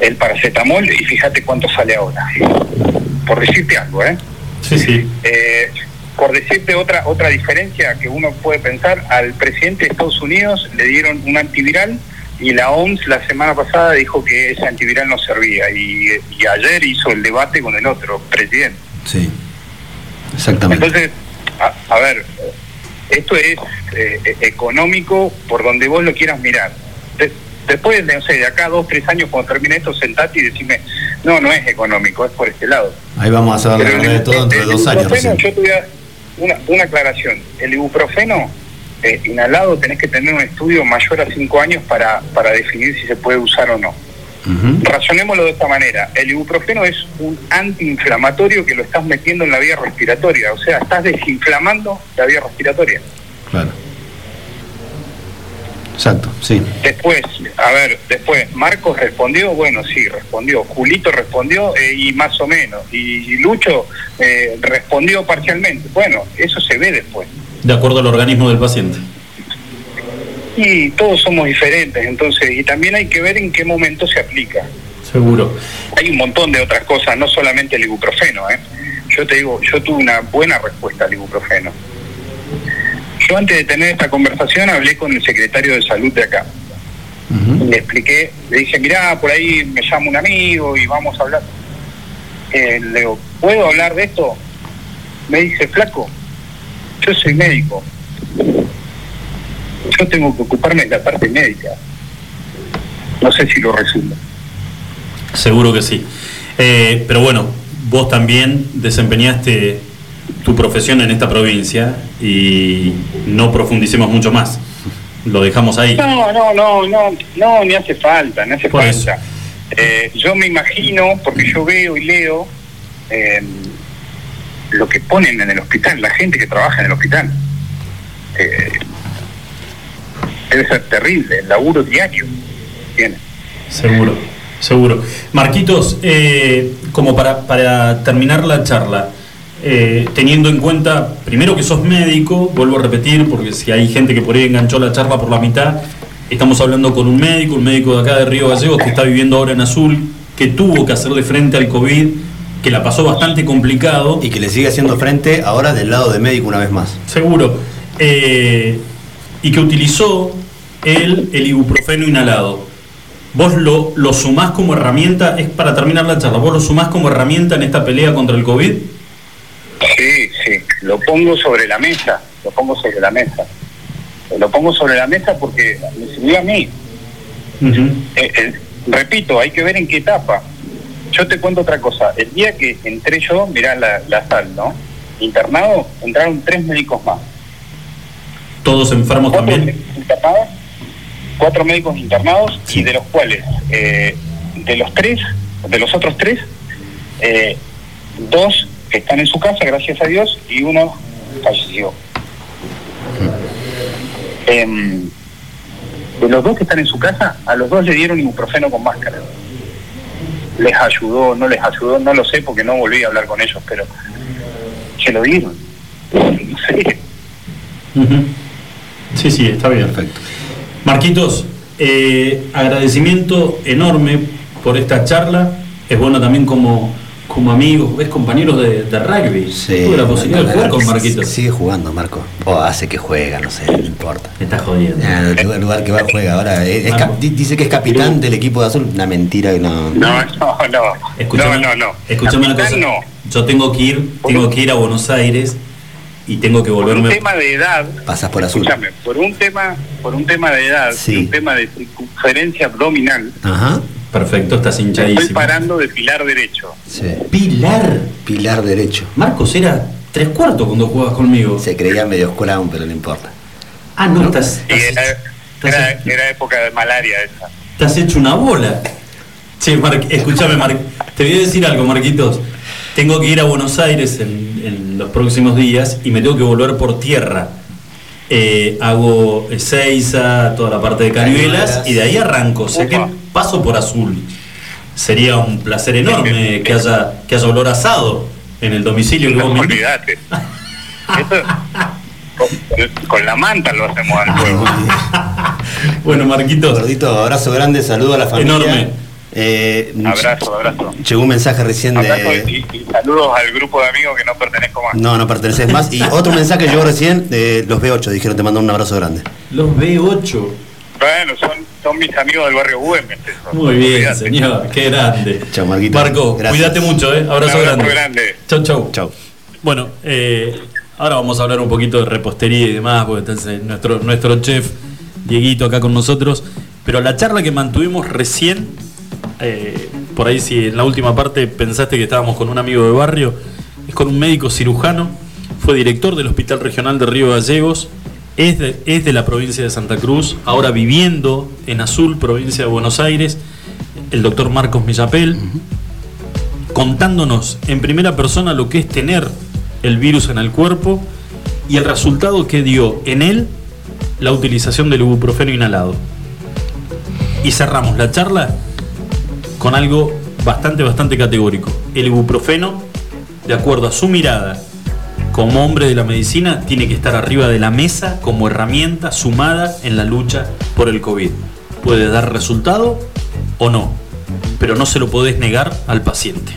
el paracetamol y fíjate cuánto sale ahora. Por decirte algo, ¿eh? Sí, sí. Eh, por decirte otra otra diferencia que uno puede pensar, al presidente de Estados Unidos le dieron un antiviral y la OMS la semana pasada dijo que ese antiviral no servía y, y ayer hizo el debate con el otro presidente. Sí. Exactamente. Entonces, a, a ver, esto es eh, eh, económico por donde vos lo quieras mirar. De- después, de, no sé, de acá a dos, tres años, cuando termine esto, sentate y decime, no, no es económico, es por este lado. Ahí vamos a verdad de todo dentro de dos años recién. Yo te voy a una, una aclaración. El ibuprofeno eh, inhalado tenés que tener un estudio mayor a cinco años para, para definir si se puede usar o no. Razonémoslo de esta manera. El ibuprofeno es un antiinflamatorio que lo estás metiendo en la vía respiratoria. O sea, estás desinflamando la vía respiratoria. Claro. Exacto, sí. Después, a ver, después, Marcos respondió, bueno, sí, respondió. Julito respondió eh, y más o menos. Y, y Lucho eh, respondió parcialmente. Bueno, eso se ve después. De acuerdo al organismo del paciente. Y todos somos diferentes, entonces, y también hay que ver en qué momento se aplica. Seguro. Hay un montón de otras cosas, no solamente el ibuprofeno. ¿eh? Yo te digo, yo tuve una buena respuesta al ibuprofeno. Yo antes de tener esta conversación hablé con el secretario de salud de acá. Le expliqué, le dije, mirá, por ahí me llama un amigo y vamos a hablar. Eh, le digo, ¿puedo hablar de esto? Me dice, flaco, yo soy médico. Yo tengo que ocuparme de la parte médica. No sé si lo resumo. Seguro que sí. Eh, pero bueno, vos también desempeñaste tu profesión en esta provincia y no profundicemos mucho más. Lo dejamos ahí. No, no, no, no, no, ni hace falta, ni hace Por falta. Eh, yo me imagino, porque yo veo y leo eh, lo que ponen en el hospital, la gente que trabaja en el hospital. Eh, debe ser terrible, el laburo diario que tiene. Seguro, seguro. Marquitos, eh, como para, para terminar la charla, eh, teniendo en cuenta, primero que sos médico, vuelvo a repetir, porque si hay gente que por ahí enganchó la charla por la mitad, estamos hablando con un médico, un médico de acá de Río Gallegos que está viviendo ahora en Azul, que tuvo que hacer de frente al COVID, que la pasó bastante complicado. Y que le sigue haciendo frente ahora del lado de médico una vez más. Seguro. Eh, y que utilizó el, el ibuprofeno inhalado. Vos lo, lo sumás como herramienta, es para terminar la charla, vos lo sumás como herramienta en esta pelea contra el COVID. Sí, sí, lo pongo sobre la mesa, lo pongo sobre la mesa. Lo pongo sobre la mesa porque me sirvió a mí. Eh, eh, repito, hay que ver en qué etapa. Yo te cuento otra cosa. El día que entré yo, mirá la, la sal, ¿no? Internado, entraron tres médicos más. Todos enfermos también. internados, cuatro médicos internados y de los cuales, eh, de los tres, de los otros tres, eh, dos que están en su casa, gracias a Dios, y uno falleció. Em, de los dos que están en su casa, a los dos le dieron ibuprofeno con máscara. Les ayudó, no les ayudó, no lo sé porque no volví a hablar con ellos, pero se lo dieron. No sé. Sí, sí, está bien. Perfecto. Marquitos, eh, agradecimiento enorme por esta charla. Es bueno también como, como amigos, es compañeros de, de rugby. Tuve la posibilidad de jugar con Marquitos. Sigue jugando, Marco. O hace que juega, no sé, no importa. Me está jodiendo. Ah, el lugar, lugar que va juega ahora. Es- es Marco. cap- di- dice que es capitán del equipo de azul. Una mentira que no. No, no, no. Escúchame, no, no, no. escúchame una cosa. Yo tengo que ir, tengo que ir a Buenos Aires y tengo que Por un volverme. tema de edad, Pasas por azul. escúchame, por un tema, por un tema de edad, Sí. por un tema de circunferencia abdominal, Ajá. Perfecto, estás estoy hinchadísimo. parando de pilar derecho. Sí. Pilar. Pilar derecho. Marcos era tres cuartos cuando jugabas conmigo. Se creía medio clown, pero no importa. Ah, no, estás, era, era época de malaria esa. Te has hecho una bola. Che, Mar- escúchame, Mar- te voy a decir algo, Marquitos. Tengo que ir a Buenos Aires en, en los próximos días y me tengo que volver por tierra. Eh, hago Ezeiza, toda la parte de Cañuelas y de ahí arranco. O sea que paso por Azul. Sería un placer enorme que haya, que haya olor asado en el domicilio que No, vos olvídate. Eso, con, con la manta lo hacemos al juego. Bueno, Marquitos, Gordito, abrazo grande, saludo a la familia. Enorme. Eh, Abrazo, abrazo. Llegó un mensaje recién Abrazo de. y, y saludos al grupo de amigos que no pertenezco más. No, no perteneces más. Y otro mensaje llegó recién de los B8, dijeron te mando un abrazo grande. los B8. Bueno, son, son mis amigos del barrio Güemes. Muy bien, Olvídate. señor, qué grande. Chao, Marquito. Marco, Gracias. cuídate mucho, ¿eh? Abrazo, Un abrazo grande. grande. Chau, chau. Chau. Bueno, eh, ahora vamos a hablar un poquito de repostería y demás, porque está ese- nuestro, nuestro chef Dieguito acá con nosotros. Pero la charla que mantuvimos recién, eh, por ahí si en la última parte pensaste que estábamos con un amigo de barrio, es con un médico cirujano, fue director del Hospital Regional de Río Gallegos, es de, es de la provincia de Santa Cruz, ahora viviendo en Azul, provincia de Buenos Aires, el doctor Marcos Millapel, contándonos en primera persona lo que es tener el virus en el cuerpo y el resultado que dio en él la utilización del ibuprofeno inhalado. Y cerramos la charla con algo bastante, bastante categórico. El ibuprofeno, de acuerdo a su mirada como hombre de la medicina, tiene que estar arriba de la mesa como herramienta sumada en la lucha por el COVID. Puede dar resultado o no, pero no se lo podés negar al paciente.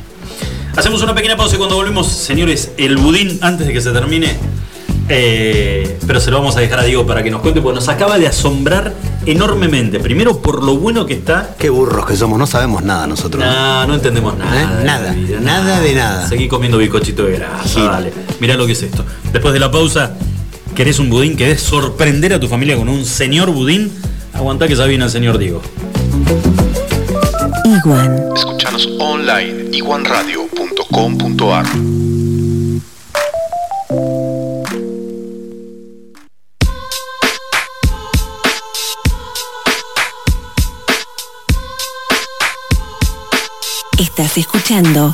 Hacemos una pequeña pausa y cuando volvemos, señores, el budín antes de que se termine. Eh, pero se lo vamos a dejar a Diego para que nos cuente, porque nos acaba de asombrar enormemente. Primero, por lo bueno que está. Qué burros que somos, no sabemos nada nosotros. No, no entendemos nada. ¿Eh? de Nada, la vida, nada de nada. Seguí comiendo bicochito de grasa, Sí. dale. Mirá lo que es esto. Después de la pausa, ¿querés un budín? ¿Querés sorprender a tu familia con un señor budín? Aguantá que ya viene el señor Diego. Iguan. Escuchanos online iguanradio.com.ar Estás escuchando.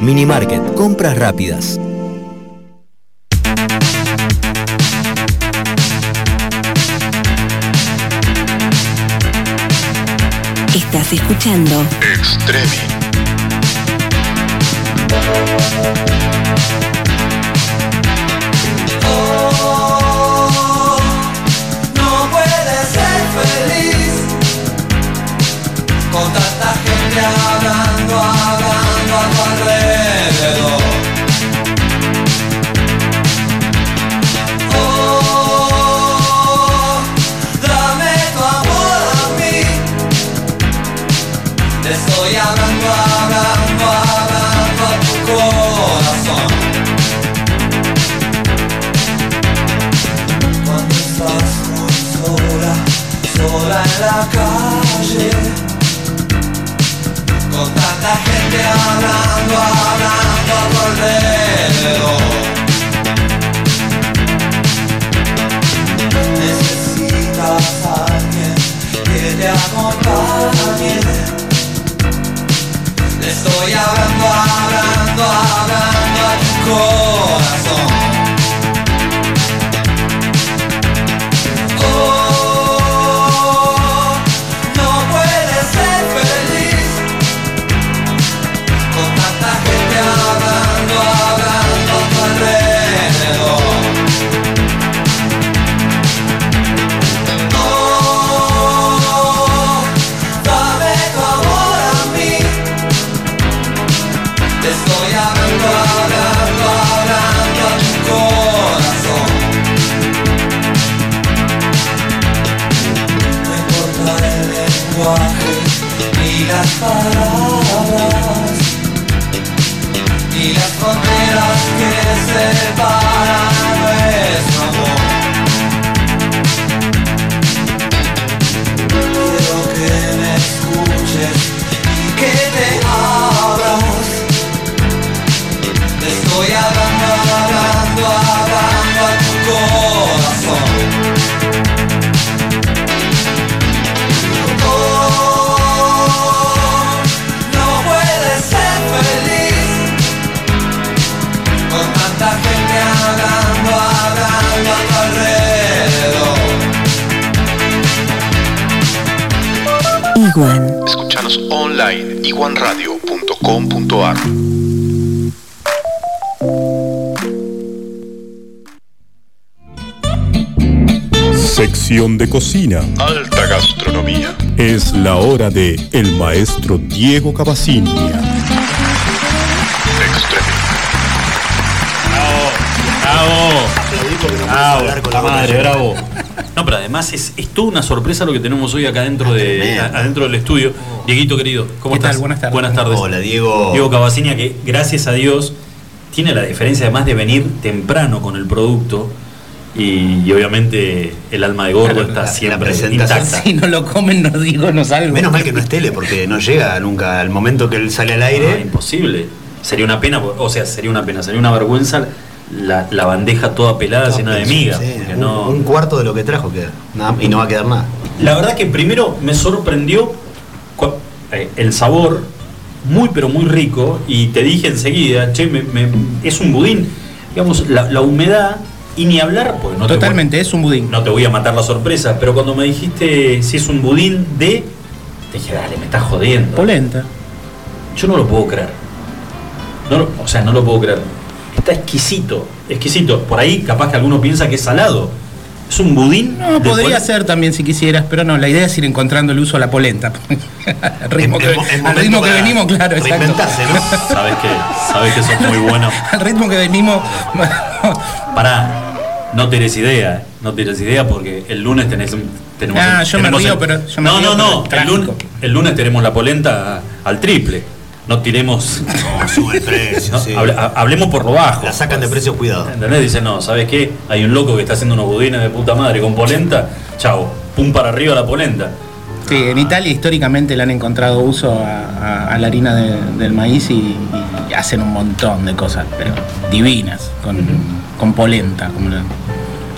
Minimarket, compras rápidas. Estás escuchando Extremin. Alta gastronomía. Es la hora de el maestro Diego Cavacinia. Bravo, la madre, bravo. No, pero además es, es toda una sorpresa lo que tenemos hoy acá dentro, de, adentro del estudio. Dieguito, querido, ¿cómo ¿Qué tal? estás? Buenas tardes. Buenas tardes. Hola, Diego. Diego Cavacinia, que gracias a Dios tiene la diferencia además de venir temprano con el producto y, y obviamente el alma de gordo Claro, está la- siempre la intacta. Si no lo comen, no digo, no salgo. Menos mal que no es tele, porque no llega nunca al momento que él sale al Ah, aire. imposible. Sería una pena, o sea, sería una pena, sería una vergüenza la, la bandeja toda pelada llena de. Sí, porque un, no- un cuarto de lo que trajo queda. Nada- y no va a quedar nada. La verdad que primero me sorprendió eh, el sabor, muy pero muy rico, y te dije enseguida, che, me- me- es un budín, digamos, la, la humedad, y ni hablar, porque no te, voy, Totalmente, es un budín. no te voy a matar la sorpresa, pero cuando me dijiste si es un budín de, te dije, dale, me estás jodiendo. Polenta. Yo no lo puedo creer. No o sea, no lo puedo creer. Está exquisito, exquisito. Por ahí capaz que alguno piensa que es salado. Es un budín. No, podría ser también si quisieras, pero no, la idea es ir encontrando el uso a la polenta. al ritmo, que, al ritmo venimos, claro, exacto. Sabes que, sabes que sos muy bueno. al ritmo que venimos. Pará, no tenés idea, no tenés idea porque el lunes tenés un- tenemos. Ah, el- yo me río, el- pero- yo me no, río, no, no. El es lunes, el lunes tenemos la polenta al triple. No tiremos. No, sube el precio, no, sí. hable- ha- hablemos por lo bajo. La sacan de precio, cuidado. ¿Entendés? Dice, no, ¿sabes qué? Hay un loco que está haciendo unos budines de puta madre con polenta. Chao, pum para arriba la polenta. Sí, en Italia históricamente le han encontrado uso a, a- a la harina de- del maíz y, y hacen un montón de cosas, pero divinas, con, con polenta.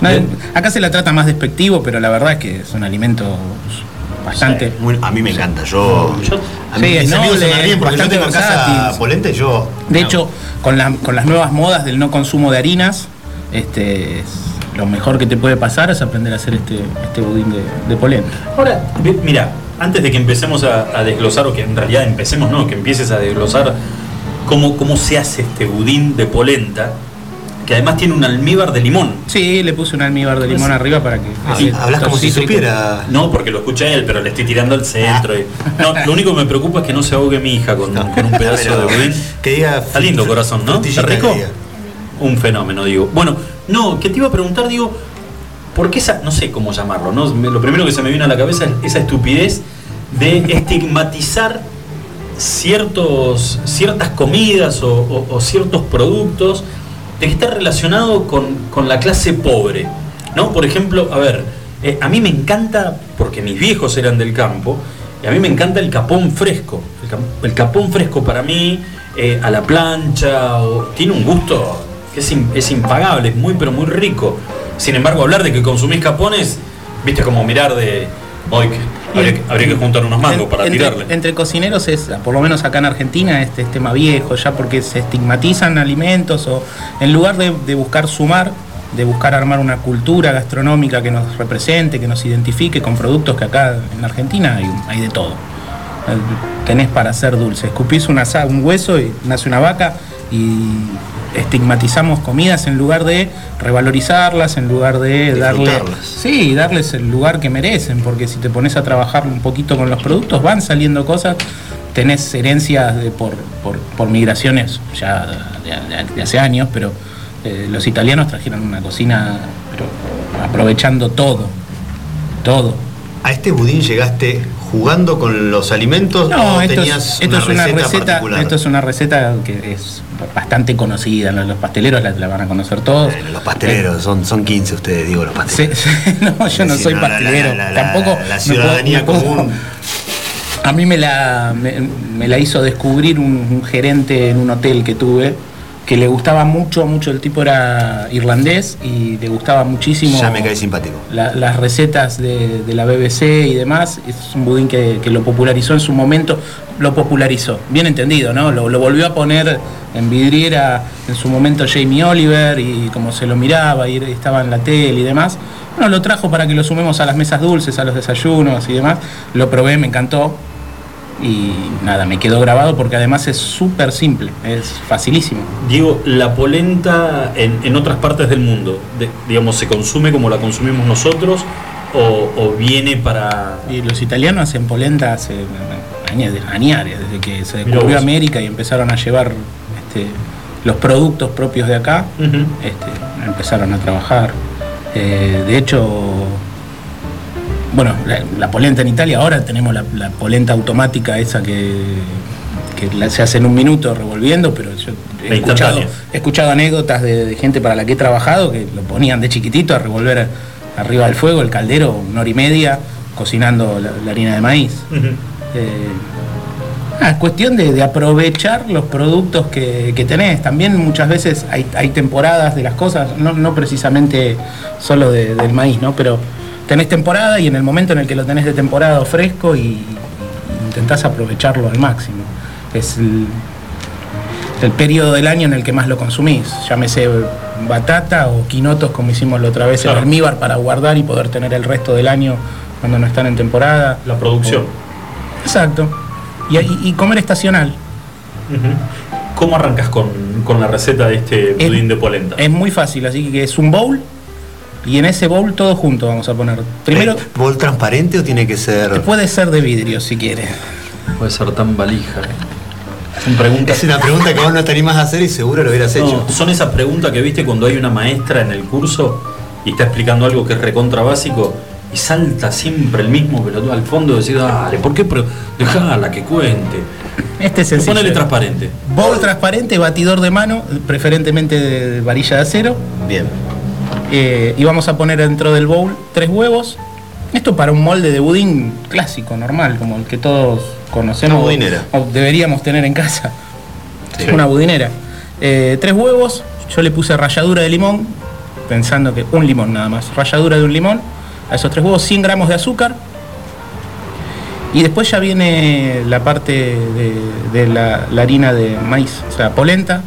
la- acá se la trata más despectivo, pero la verdad es que es un alimento bastante. Sí, muy- a mí me encanta. Yo, a mí Sí, es mis amigos se noble, me ríen porque yo bastante tengo en casa polenta y yo. De hecho, con, la- con las nuevas modas del no consumo de harinas, este, es- lo mejor que te puede pasar es aprender a hacer este, este budín de, de polenta. Ahora, mira, antes de que empecemos a, a desglosar, o que en realidad empecemos, no, que empieces a desglosar cómo, cómo se hace este budín de polenta, que además tiene un almíbar de limón. Sí, le puse un almíbar de limón arriba para que. Ah, hablas como si supiera. No, porque lo escucha él, pero le estoy tirando al centro. y- no, lo único que me preocupa es que no se ahogue mi hija con, con un pedazo Pero, de budín. Que diga. Está lindo corazón, ¿no? ¿Está rico? Un fenómeno, digo. Bueno, no, que te iba a preguntar, digo, ¿por qué esa, no sé cómo llamarlo, ¿no? Lo primero que se me vino a la cabeza es esa estupidez de estigmatizar ciertos, ciertas comidas o, ciertos productos de que relacionado con, con la clase pobre, ¿no? Por ejemplo, a ver, eh, a mí me encanta, porque mis viejos eran del campo, y a mí me encanta el capón fresco. El capón fresco para mí, eh, a la plancha, o- tiene un gusto que es, im- es impagable, es muy pero muy rico. Sin embargo, hablar de que consumís capones, viste como mirar de, hoy habría, que- habría que juntar unos mangos para entre, tirarle. entre cocineros es, por lo menos acá en Argentina, este es tema viejo ya porque se estigmatizan alimentos o en lugar de, de buscar sumar, de buscar armar una cultura gastronómica que nos represente, que nos identifique con productos que acá en Argentina hay, hay de todo. Tenés para hacer dulce, escupís una, un hueso y nace una vaca y estigmatizamos comidas en lugar de revalorizarlas, en lugar de darle, sí, darles el lugar que merecen, porque si te pones a trabajar un poquito con los productos, van saliendo cosas, tenés herencias de- por, por, por migraciones ya de, hace años, pero eh, los italianos trajeron una cocina pero aprovechando todo, todo. A este budín llegaste jugando con los alimentos No, o esto, tenías es, esto una es una receta, esto es una receta que es bastante conocida, los pasteleros la, la van a conocer todos. Los pasteleros, son, son 15 ustedes, digo, los pasteleros. Sí, sí, no, yo no soy pastelero, la- la- tampoco. la me ciudadanía puedo- me puedo- común. A mí me la, me, me la hizo descubrir un, un gerente en un hotel que tuve, que le gustaba mucho, mucho, el tipo era irlandés y le gustaba muchísimo Ya me cae simpático. la- las recetas de, de la BBC y demás. Es un budín que, que lo popularizó en su momento, lo popularizó, bien entendido, ¿no? Lo, lo volvió a poner en vidriera en su momento Jamie Oliver y como se lo miraba y estaba en la tele y demás. Bueno, lo trajo para que lo sumemos a las mesas dulces, a los desayunos y demás. Lo probé, me encantó. Y nada, me quedó grabado porque además es súper simple, es facilísimo. Diego, la polenta en, en otras partes del mundo, de- digamos, ¿se consume como la consumimos nosotros o, o viene para...? Y los italianos hacen polenta hace años, añares, desde que se descubrió. América y empezaron a llevar este, los productos propios de acá, este, empezaron a trabajar. Eh, de hecho, bueno, la, la polenta en Italia, ahora tenemos la, la polenta automática esa que, que la- se hace en un minuto revolviendo, pero yo he escuchado, instantánea. he escuchado anécdotas de, de gente para la que he trabajado que lo ponían de chiquitito a revolver arriba del fuego, el caldero, una hora y media, cocinando la, harina de maíz. Eh, ah, es cuestión de, de aprovechar los productos que, que tenés. También muchas veces hay, hay temporadas de las cosas, no, no precisamente solo de- del maíz, ¿no? Pero tenés temporada y en el momento en el que lo tenés de temporada fresco y, y intentás aprovecharlo al máximo. Es el, el periodo del año en el que más lo consumís. Llámese batata o quinotos como hicimos la otra vez Claro. en almíbar para guardar y poder tener el resto del año cuando no están en temporada. La producción. Exacto. Y, comer estacional. ¿Cómo arrancas con, con la receta de este Es- budín de polenta? Es muy fácil, así que es un bowl y en ese bowl todo junto vamos a poner. Primero, ¿Bol transparente o tiene que ser.? puede ser de vidrio si quieres. Puede ser tan valija. Son preguntas. Es una pregunta que vos no te animás a hacer y seguro lo hubieras hecho. Son esas preguntas que viste cuando hay una maestra en el curso y está explicando algo que es recontra básico y salta siempre el mismo pelotudo al fondo y decir, dale, ¿por qué? Pero dejala que cuente. Este es sencillo. Ponele transparente. Bowl transparente, batidor de mano, preferentemente de varilla de acero. Bien. Eh, y vamos a poner dentro del bowl tres huevos. Esto para un molde de budín clásico, normal, como el que todos conocemos. Una budinera. O deberíamos tener en casa. Una budinera. Eh, tres huevos, yo le puse ralladura de limón, pensando que un limón nada más. Ralladura de un limón. A esos tres huevos 100 gramos de azúcar. Y después ya viene la parte de, de la, la harina de maíz, o sea, polenta,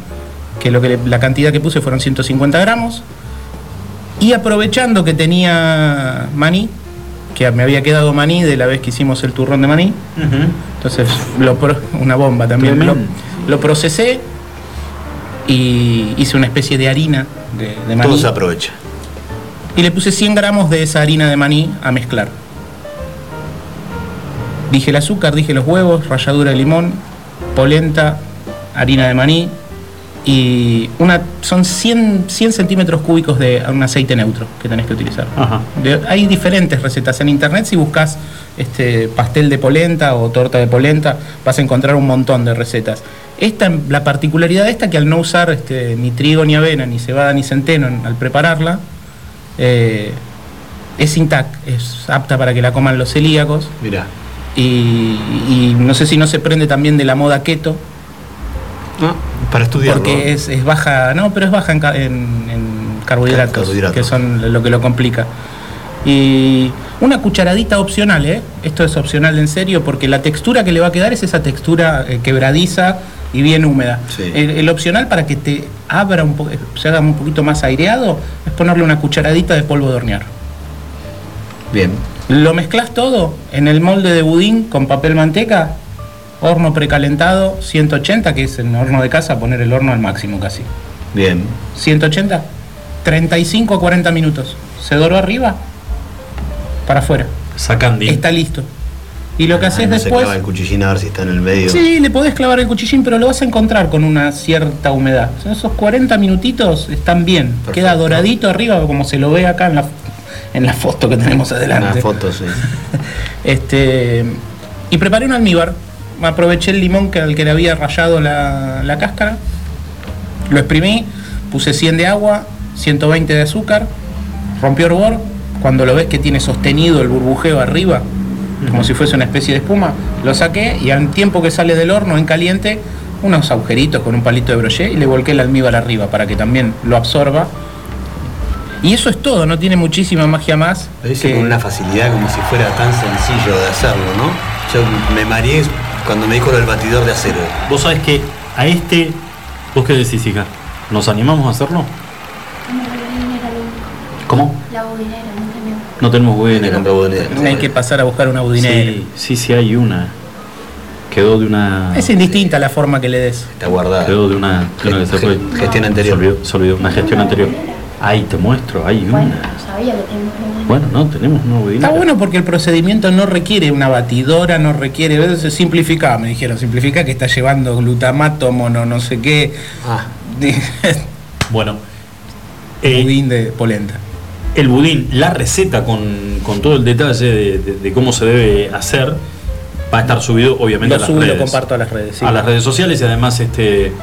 que, lo que le- la cantidad que puse fueron 150 gramos. Y aprovechando que tenía maní, que me había quedado maní de la vez que hicimos el turrón de maní, entonces lo pro- una bomba también. Lo, lo procesé y hice una especie de harina de, de maní. Todo se aprovecha. Y le puse 100 gramos de esa harina de maní a mezclar. Dije el azúcar, dije los huevos, ralladura de limón, polenta, harina de maní y una, son 100, 100 centímetros cúbicos de un aceite neutro que tenés que utilizar. Ajá. De- hay diferentes recetas en internet. Si buscas este, pastel de polenta o torta de polenta, vas a encontrar un montón de recetas. Esta, la particularidad de esta que al no usar este, ni trigo ni avena, ni cebada ni centeno en- al prepararla, eh, es intact, es apta para que la coman los celíacos. Mirá. Y, y no sé si no se prende también de la moda keto, Para estudiarlo. porque es, es baja, no, pero es baja en, en- en carbohidratos, Carbohidratos. que son lo que lo complica. Y una cucharadita opcional, ¿eh? Esto es opcional en serio, porque la textura que le va a quedar es esa textura eh, quebradiza y bien húmeda. Sí. El, el opcional para que te abra un poco, se haga un poquito más aireado, es ponerle una cucharadita de polvo de hornear. Bien. Lo mezclas todo en el molde de budín con papel manteca, horno precalentado, 180, que es en horno de casa, poner el horno al máximo casi. Bien. 180, 35 a 40 minutos. Se doró arriba, para afuera. Sacandi. Está listo. Y lo que haces no se después. clava el cuchillín a ver si está en el medio. Sí, le podés clavar el cuchillín, pero lo vas a encontrar con una cierta humedad. O sea, esos 40 minutitos están bien. Queda doradito arriba, como se lo ve acá en la, en la foto que tenemos adelante. Una foto, sí. Este, Y preparé un almíbar. Aproveché el limón que, al que le había rayado la, la cáscara. Lo exprimí, puse 100 de agua, 120 de azúcar, rompió hervor. Cuando lo ves que tiene sostenido el burbujeo arriba, como si fuese una especie de espuma, lo saqué y al tiempo que sale del horno en caliente, unos agujeritos con un palito de broché y le volqué el almíbar arriba para que también lo absorba. Y eso es todo, no tiene muchísima magia más. Lo hice con una facilidad como si fuera tan sencillo de hacerlo, ¿no? Yo me mareé cuando me dijo lo del batidor de acero. Vos sabés que a este, vos qué decís, hija, ¿nos animamos a hacerlo? ¿Cómo? La budinera, no tenemos. No tenemos budinera. Hay que pasar a buscar una budinera. Sí, sí, sí hay una. Quedó de una. Es indistinta la forma que le des. Está guardada. Quedó de una, de una que se fue. Gestión anterior. Se olvidó, se olvidó, una gestión anterior. Ahí te muestro, hay Bueno, una. no tenemos. Bueno, no, tenemos una budinera. Está bueno porque el procedimiento no requiere una batidora, no requiere, a veces se simplifica, me dijeron, simplifica que está llevando glutamato, mono, no sé qué. Ah. Bueno, eh, budín de polenta. El budín, la receta con, con todo el detalle de, de- de cómo se debe hacer, va a estar subido obviamente Lo a las subo y lo redes. comparto a las redes. sí. A las redes sociales y además este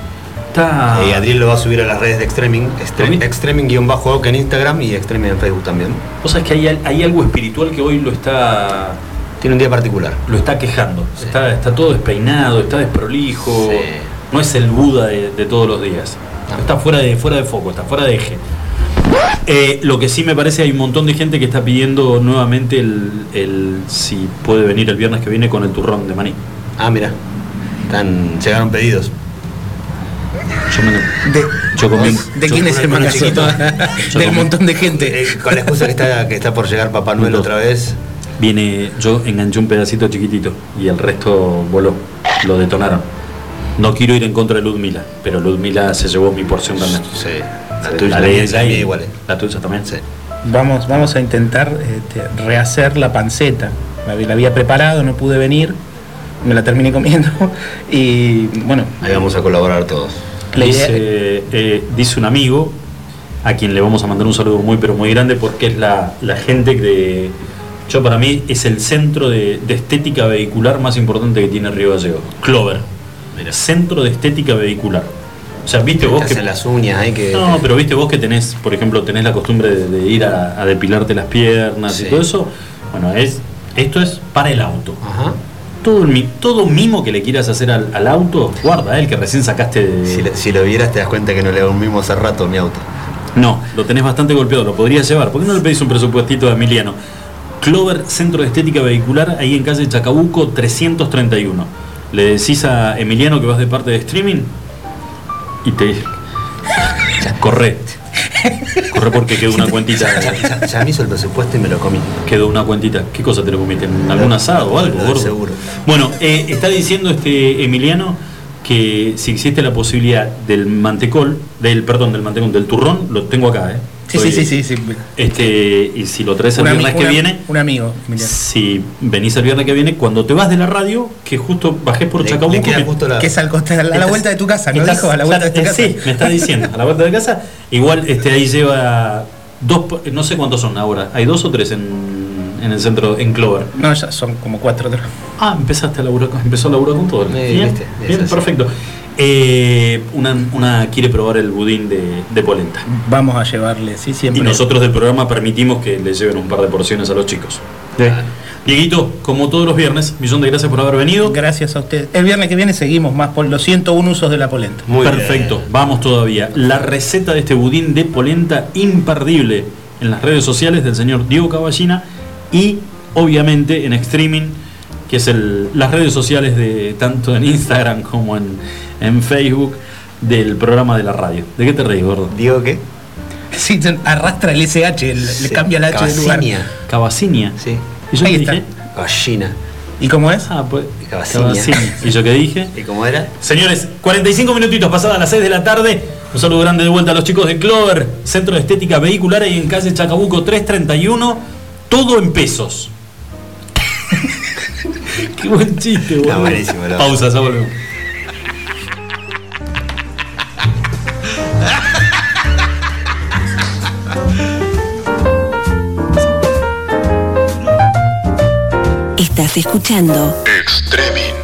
está. Y Adriel lo va a subir a las redes de Extreming, Extreming, Extreming-Oc en Instagram y Extreming en Facebook también. Vos sabés que hay, hay algo espiritual que hoy lo está. Tiene un día particular. Lo está quejando. Está, está todo despeinado, está desprolijo. Sí. No es el Buda de, de todos los días. Está fuera de, fuera de foco, está fuera de eje. Eh, lo que sí me parece, hay un montón de gente que está pidiendo nuevamente el, el si puede venir el viernes que viene con el turrón de maní. Ah, mira. Están, llegaron pedidos. Yo, me- yo comí. ¿De Yo quién es el magazito? Yo Del comí. montón de gente. Eh, con la excusa que está, que está por llegar Papá Noel otra vez. Viene, yo enganché un pedacito chiquitito y el resto voló. Lo detonaron. No quiero ir en contra de Ludmila, pero Ludmila se llevó mi porción también. Sí. La Sí, tuya, la de ella y- igual. eh. La tuya también. Sí. Vamos, vamos a intentar este, rehacer la panceta. La, la había preparado, no pude venir, me la terminé comiendo y bueno. Ahí vamos a colaborar todos. La idea- Dice, eh, dice un amigo a quien le vamos a mandar un saludo muy pero muy grande porque es la, la gente de yo para mí es el centro de, de estética vehicular más importante que tiene Río Gallegos Clover centro de estética vehicular o sea viste vos que las uñas, hay que. no pero viste vos que tenés por ejemplo tenés la costumbre de, de ir a, a depilarte las piernas Sí. y todo eso bueno es esto es para el auto Ajá. Todo, todo mimo que le quieras hacer al, al auto guarda eh, el que recién sacaste de, Si, lo- si lo vieras te das cuenta que no le hago un mimo hace rato a mi auto. no, lo tenés bastante golpeado, lo podrías llevar. ¿Por qué no le pedís un presupuestito a Emiliano? Clover Centro de Estética Vehicular, ahí en calle Chacabuco 331. Le decís a Emiliano que vas de parte de streaming y te. Corre. Corre porque quedó una cuentita. Ya, ya me hizo el presupuesto y me lo comí. Quedó una cuentita. ¿Qué cosa te lo comiste? ¿En algún asado o algo? Gordo? seguro. Bueno, eh, está diciendo este Emiliano que si existe la posibilidad del mantecol, del perdón, del mantecol, del turrón, lo tengo acá, ¿eh? Sí, sí, sí, sí, sí. Este, y si lo traes el viernes que viene, Un amigo, Emiliano. si venís el viernes que viene, cuando te vas de la radio, que justo bajés por Chacabuco, que- es al costado, a la Estás- vuelta de tu casa, ¿no estás- dijo? A la vuelta de tu claro, casa. Sí, me está diciendo, a la vuelta de casa. Igual este, ahí lleva dos, no sé cuántos son ahora, hay dos o tres en, en el centro, en Clover. No, ya son como cuatro. Ah, empezaste a laburar con, empezó a laburar con todo. Eh, bien, perfecto. Eh, una, una quiere probar el budín de, de polenta. Vamos a llevarle, sí, Y siempre. nosotros del programa permitimos que le lleven un par de porciones a los chicos. Dieguito, como todos los viernes, millón de gracias por haber venido. Gracias a usted. El viernes que viene seguimos más por los 101 usos de la polenta. Muy Perfecto, vamos todavía. La receta de este budín de polenta imperdible en las redes sociales del señor Diego Caballina y obviamente en streaming, que es el- las redes sociales de tanto en Instagram como en, en Facebook del programa de la radio. ¿De qué te reís, gordo? ¿Digo qué? Sí, arrastra el SH, le, cambia la H de lugar. Cabacinia. Cabacinia. Sí. ¿Y yo Ahí qué está. dije? Gallina. ¿Y cómo es? Ah, pues. Cabacinia. Cabacinia. ¿Y yo qué dije? ¿Y cómo era? Señores, 45 minutitos pasadas las 6 de la tarde. Un saludo grande de vuelta a los chicos de Clover, Centro de Estética Vehicular, ahí en calle Chacabuco 331. Todo en pesos. Qué buen chiste, boludo. Está buenísimo, loco. Pausa, ya volvemos. Estás escuchando Extremin.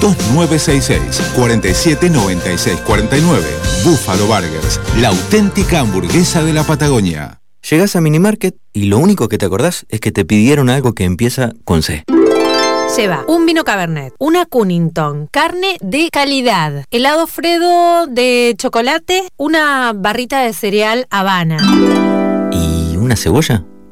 2966 4796 49. Buffalo Burgers, la auténtica hamburguesa de la Patagonia. Llegás a Minimarket y lo único que te acordás es que te pidieron algo que empieza con C. Lleva un vino Cabernet, una Cunnington, carne de calidad, helado Fredo de chocolate, una barrita de cereal Habana. ¿Y una cebolla?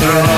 Mi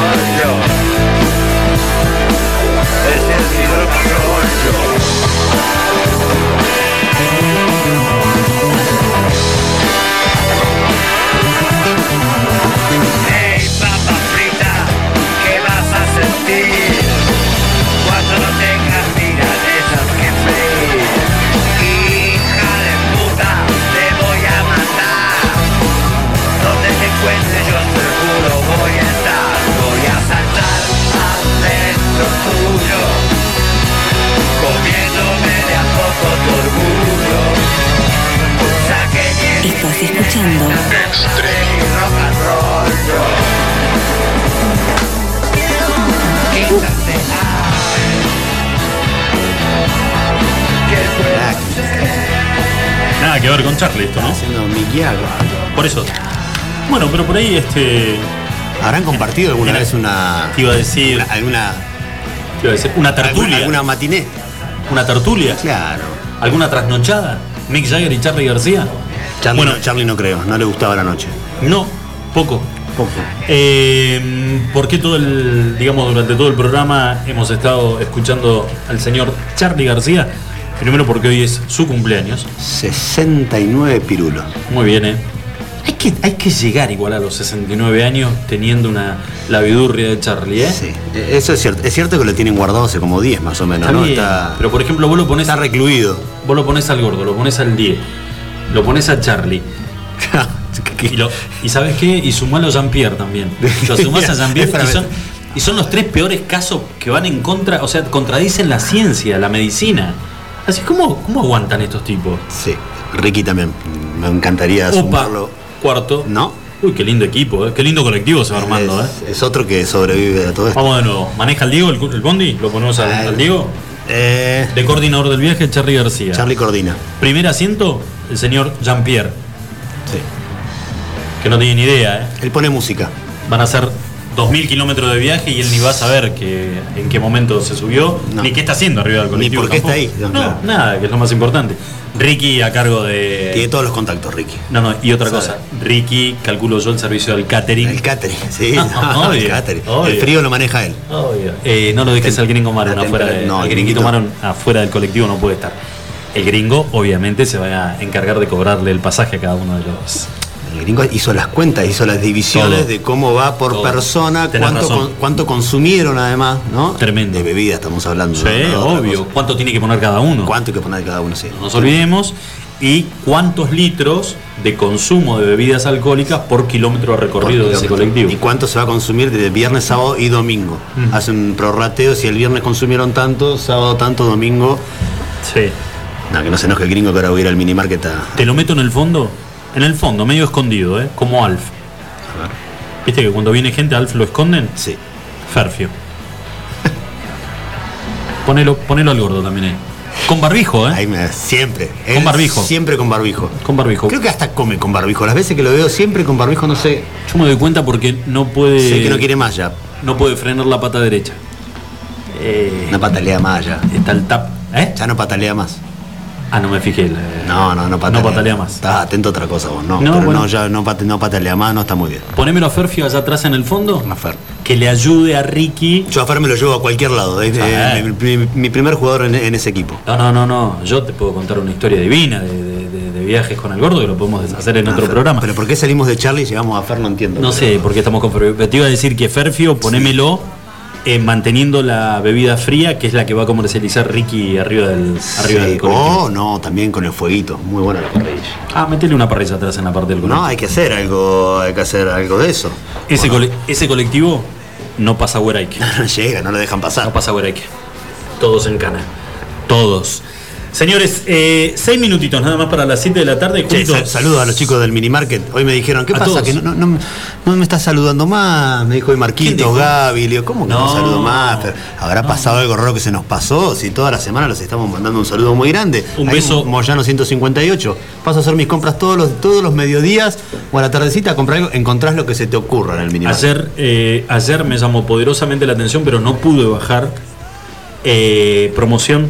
Estás escuchando Nada que ver con Charlie esto, ¿no? Haciendo Miquiago. Por eso. Bueno, pero por ahí este. ¿Habrán compartido alguna vez una. Te iba a decir. Una, alguna. te iba a decir, una tertulia. Alguna, alguna matiné? ¿Una tertulia? Claro. ¿Alguna trasnochada? ¿Mick Jagger y Charlie García? Charlie, Bueno. no, Charlie no creo, no le gustaba la noche. No, poco. Poco. Eh, ¿Por qué todo el, digamos, durante todo el programa hemos estado escuchando al señor Charlie García? Primero porque hoy es su cumpleaños. 69 pirulos. Muy bien, ¿eh? Hay que, hay que llegar igual a los 69 años teniendo una la vidurria de Charlie, ¿eh? Sí, eh, eso es cierto. Es cierto que lo tienen guardado hace como 10 más o menos, Está ¿no? bien, Está, Pero por ejemplo, vos lo pones está recluido. Vos lo pones al gordo, lo pones al 10, lo pones a Charlie. y, lo- y sabes qué? Y sumalo a Jean-Pierre también. Lo sumás a Jean-Pierre y son, ver. y son los tres peores casos que van en contra, o sea, contradicen la ciencia, la medicina. Así, ¿cómo, cómo aguantan estos tipos? Sí, Ricky también. Me encantaría Opa, sumarlo. cuarto. ¿No? Uy, qué lindo equipo, ¿eh? qué lindo colectivo se va armando, ¿eh? Es, es otro que sobrevive a todo esto. Vamos de nuevo. ¿Maneja el Diego el, el Bondi? ¿Lo ponemos al, al Diego? Eh, De coordinador del viaje, Charlie García. Charlie coordina. Primer asiento, el señor Jean-Pierre. Sí. Que no tiene ni idea, ¿eh? Él pone música. Van a ser 2.000 kilómetros de viaje y él ni va a saber que, en qué momento se subió, No. ni qué está haciendo arriba del colectivo. por qué está ahí. No, No, claro. nada, que es lo más importante. Ricky a cargo de... Tiene todos los contactos, Ricky. No, no, y otra Sabe. cosa. Ricky, calculo yo el servicio del catering. El catering, sí. No, el catering. obvio. El frío lo maneja él. Obvio. Eh, no lo dejes Tem- al gringo Maron la afuera, de, no, el gringuito. Maron afuera del colectivo no puede estar. El gringo, obviamente, se va a encargar de cobrarle el pasaje a cada uno de los. El gringo hizo las cuentas, hizo las divisiones Todo. de cómo va por Todo. persona, Tenés cuánto, razón. con- cuánto consumieron además, ¿no? Tremendo. De bebida estamos hablando. Sí, obvio. ¿Cuánto tiene que poner cada uno? ¿Cuánto hay que poner cada uno? Sí. No nos olvidemos. Y cuántos litros de consumo de bebidas alcohólicas por kilómetro recorrido de ese colectivo. ¿Y cuánto se va a consumir de viernes, sábado y domingo? Mm. Hacen un prorrateo, si el viernes consumieron tanto, sábado tanto, domingo. Sí. No, que no se enoje el gringo que ahora voy a ir al minimarket a. Te lo meto en el fondo, en el fondo, medio escondido, ¿eh? como Alf. ¿Viste que cuando viene gente Alf lo esconden? Sí. Ferfio. ponelo, ponelo al gordo también, ¿eh? Con barbijo, ¿eh? Ahí me- siempre. Con barbijo. Siempre con barbijo. Con barbijo. Creo que hasta come con barbijo. Las veces que lo veo siempre con barbijo, no sé. Yo me doy cuenta porque no puede. Sé que no quiere más ya. No puede frenar la pata derecha. Eh, No patalea más ya. está el tap. ¿Eh? Ya no patalea más. Ah, no me fijé. No, no, no patalea. No patalea más. Estás atento a otra cosa vos, no. No, pero bueno. no, ya no, pate- no patalea más, no está muy bien. Ponémelo a Ferfio allá atrás en el fondo. A Fer. Que le ayude a Ricky. Yo a Fer me lo llevo a cualquier lado. Es Ah. eh, mi, mi- mi primer jugador en, en ese equipo. No, no, no, no. Yo te puedo contar una historia divina de, de- de- de viajes con el gordo que lo podemos hacer en Ah, otro Fer. programa. Pero ¿por qué salimos de Charlie y llegamos a Fer? No entiendo. No sé por qué estamos con Ferfio. Te iba a decir que Ferfio, ponémelo eh, manteniendo la bebida fría, que es la que va a comercializar Ricky arriba del, arriba Sí. del colectivo. Oh, no, también con el fueguito. Muy buena la parrilla. Ah, metele una parrilla atrás en la parte del colectivo. No, hay que hacer algo, hay que hacer algo de eso. ese, cole- ese colectivo no pasa Hueraike. No llega, no lo dejan pasar. No pasa Hueraike. Todos en cana. Todos. Señores, eh, seis minutitos nada más para las 7 de la tarde. Che, junto- sal- saludos a los chicos del minimarket. Hoy me dijeron, ¿qué A pasa? todos. Que no, no, no- no me estás saludando más. Me dijo hoy ¿Quién Marquito? Gaby. Le digo, ¿cómo que no, No, saludo más? Pero, ¿Habrá pasado algo raro que se nos pasó? Si toda la semana los estamos mandando un saludo muy grande. Un Ahí, beso. Moyano 158. Paso a hacer mis compras todos los, todos los mediodías o a la tardecita a comprar algo. Encontrás lo que se te ocurra en el minimarket. Ayer, eh, ayer me llamó poderosamente la atención, pero no pude bajar. Eh, promoción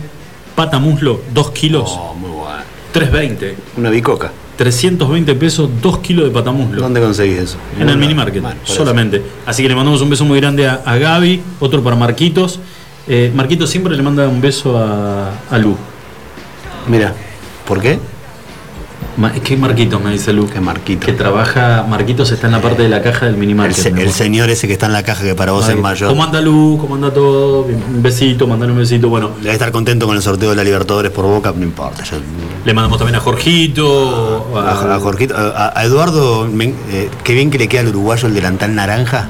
pata muslo, 2 kilos, Oh, muy bueno. 320. Una bicoca. 320 pesos, 2 kilos de patamuslo. ¿Dónde conseguís eso? En el mini market, bueno, solamente. Así que le mandamos un beso muy grande a, a Gaby, otro para Marquitos. Eh, Marquitos siempre le manda un beso a, a Lu. Mira, ¿por qué? ¿Qué Marquitos me dice Lu? ¿Qué Marquito? Que trabaja, Marquitos está en la parte de la caja del mini El, se- señor ese que está en la caja que para vos Ay, es mayor. ¿Cómo anda Lu? ¿Cómo anda todo? Un besito, mandale un besito. Bueno, Debe estar contento con el sorteo de la Libertadores por Boca, no importa. yo- le mandamos también a Jorgito. a, a Jorgito, a, a Eduardo, me- eh, qué bien que le queda al uruguayo el delantal naranja.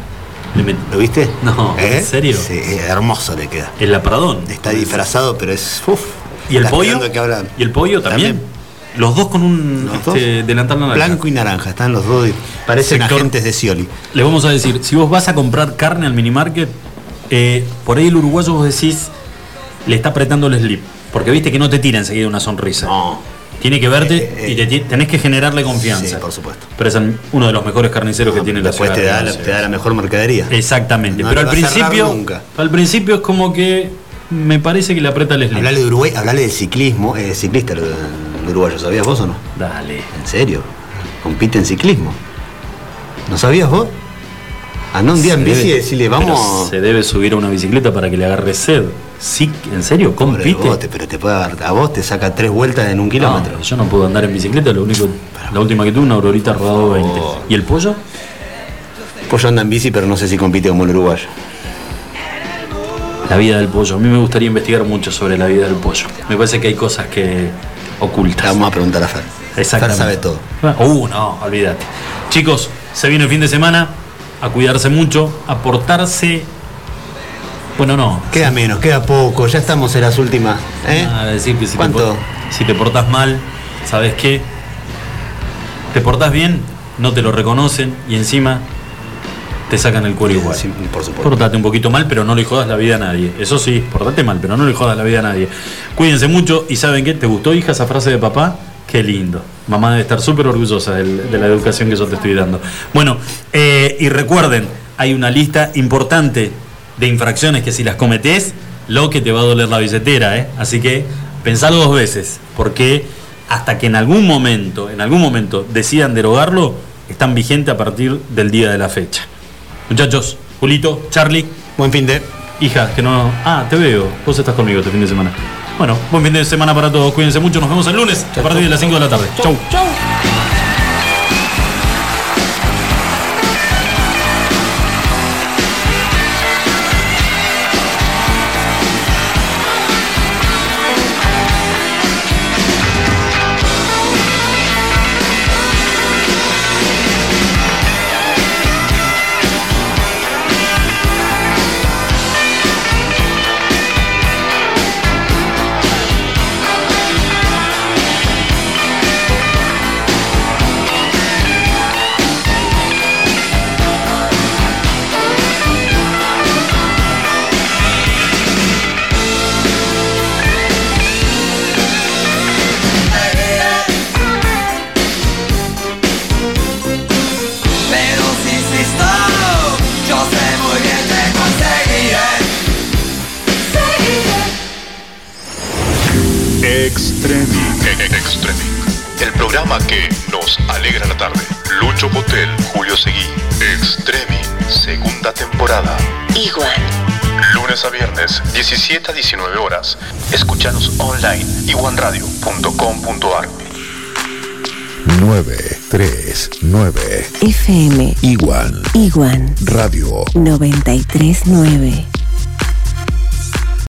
¿Lo viste? No, ¿en serio? Sí, hermoso le queda. El Lapradón. Está disfrazado, pero es. Uf, ¿Y el pollo? que. ¿Y el pollo también? También. Los dos con un este, delantal naranja. Blanco y naranja, están los dos. y Parecen Sector- agentes de Scioli. Le vamos a decir, si vos vas a comprar carne al mini market, eh, por ahí el uruguayo vos decís, le está apretando el slip. Porque viste que no te tira enseguida una sonrisa. No. Tiene que verte y te ti- tenés que generarle confianza. Eh, Sí, por supuesto. Pero es uno de los mejores carniceros que tiene la Después ciudad. te da, de la, Buenos te da la mejor mercadería. Exactamente. No pero al principio, nunca. al principio es como que me parece que le aprieta el slim. Hablale de Uruguay, hablale del ciclismo, eh, ciclista el, el uruguayo, ¿sabías vos o no? Dale. ¿En serio? Compite en ciclismo. ¿No sabías vos? Andá un día en bici y debe- decirle, pero vamos. Se debe subir a una bicicleta para que le agarre sed. Sí, ¿en serio? ¿Compite? pero te puede agarrar- a vos te saca tres vueltas en un kilómetro. No, yo no puedo andar en bicicleta, lo único, la última que tuve una aurorita rodado 20. Oh. ¿Y el pollo? Pollo anda en bici, pero no sé si compite como el uruguayo. La vida del pollo. A mí me gustaría investigar mucho sobre la vida del pollo. Me parece que hay cosas que ocultas. Vamos a preguntar a Fer. Exactamente. Fer sabe todo. Uh, no, olvídate. Chicos, se viene el fin de semana. A cuidarse mucho, a portarse. Bueno, no. Queda menos, queda poco, ya estamos en las últimas. ¿eh? A decir que si ¿Cuánto? Te, si te portas mal, ¿sabes qué? Te portas bien, no te lo reconocen y encima te sacan el cuero igual. Sí, por supuesto. Portate un poquito mal, pero no le jodas la vida a nadie. Eso sí, portate mal, pero no le jodas la vida a nadie. Cuídense mucho y ¿saben qué? ¿Te gustó, hija, esa frase de papá? Qué lindo. Mamá debe estar súper orgullosa del- de la educación que yo te estoy dando. Bueno, eh, y recuerden, hay una lista importante de infracciones que si las cometés, lo que te va a doler la billetera, ¿eh? Así que pensalo dos veces, porque hasta que en algún momento, en algún momento decidan derogarlo, están vigentes a partir del día de la fecha. Muchachos, Julito, Charlie. Buen fin de. Hija, que no. Ah, te veo. Vos estás conmigo este fin de semana. Bueno, buen fin de semana para todos. Cuídense mucho. Nos vemos el lunes a partir de las 5 de la tarde. Chau. Pero 939 FM Iguan Iguan Radio. 939.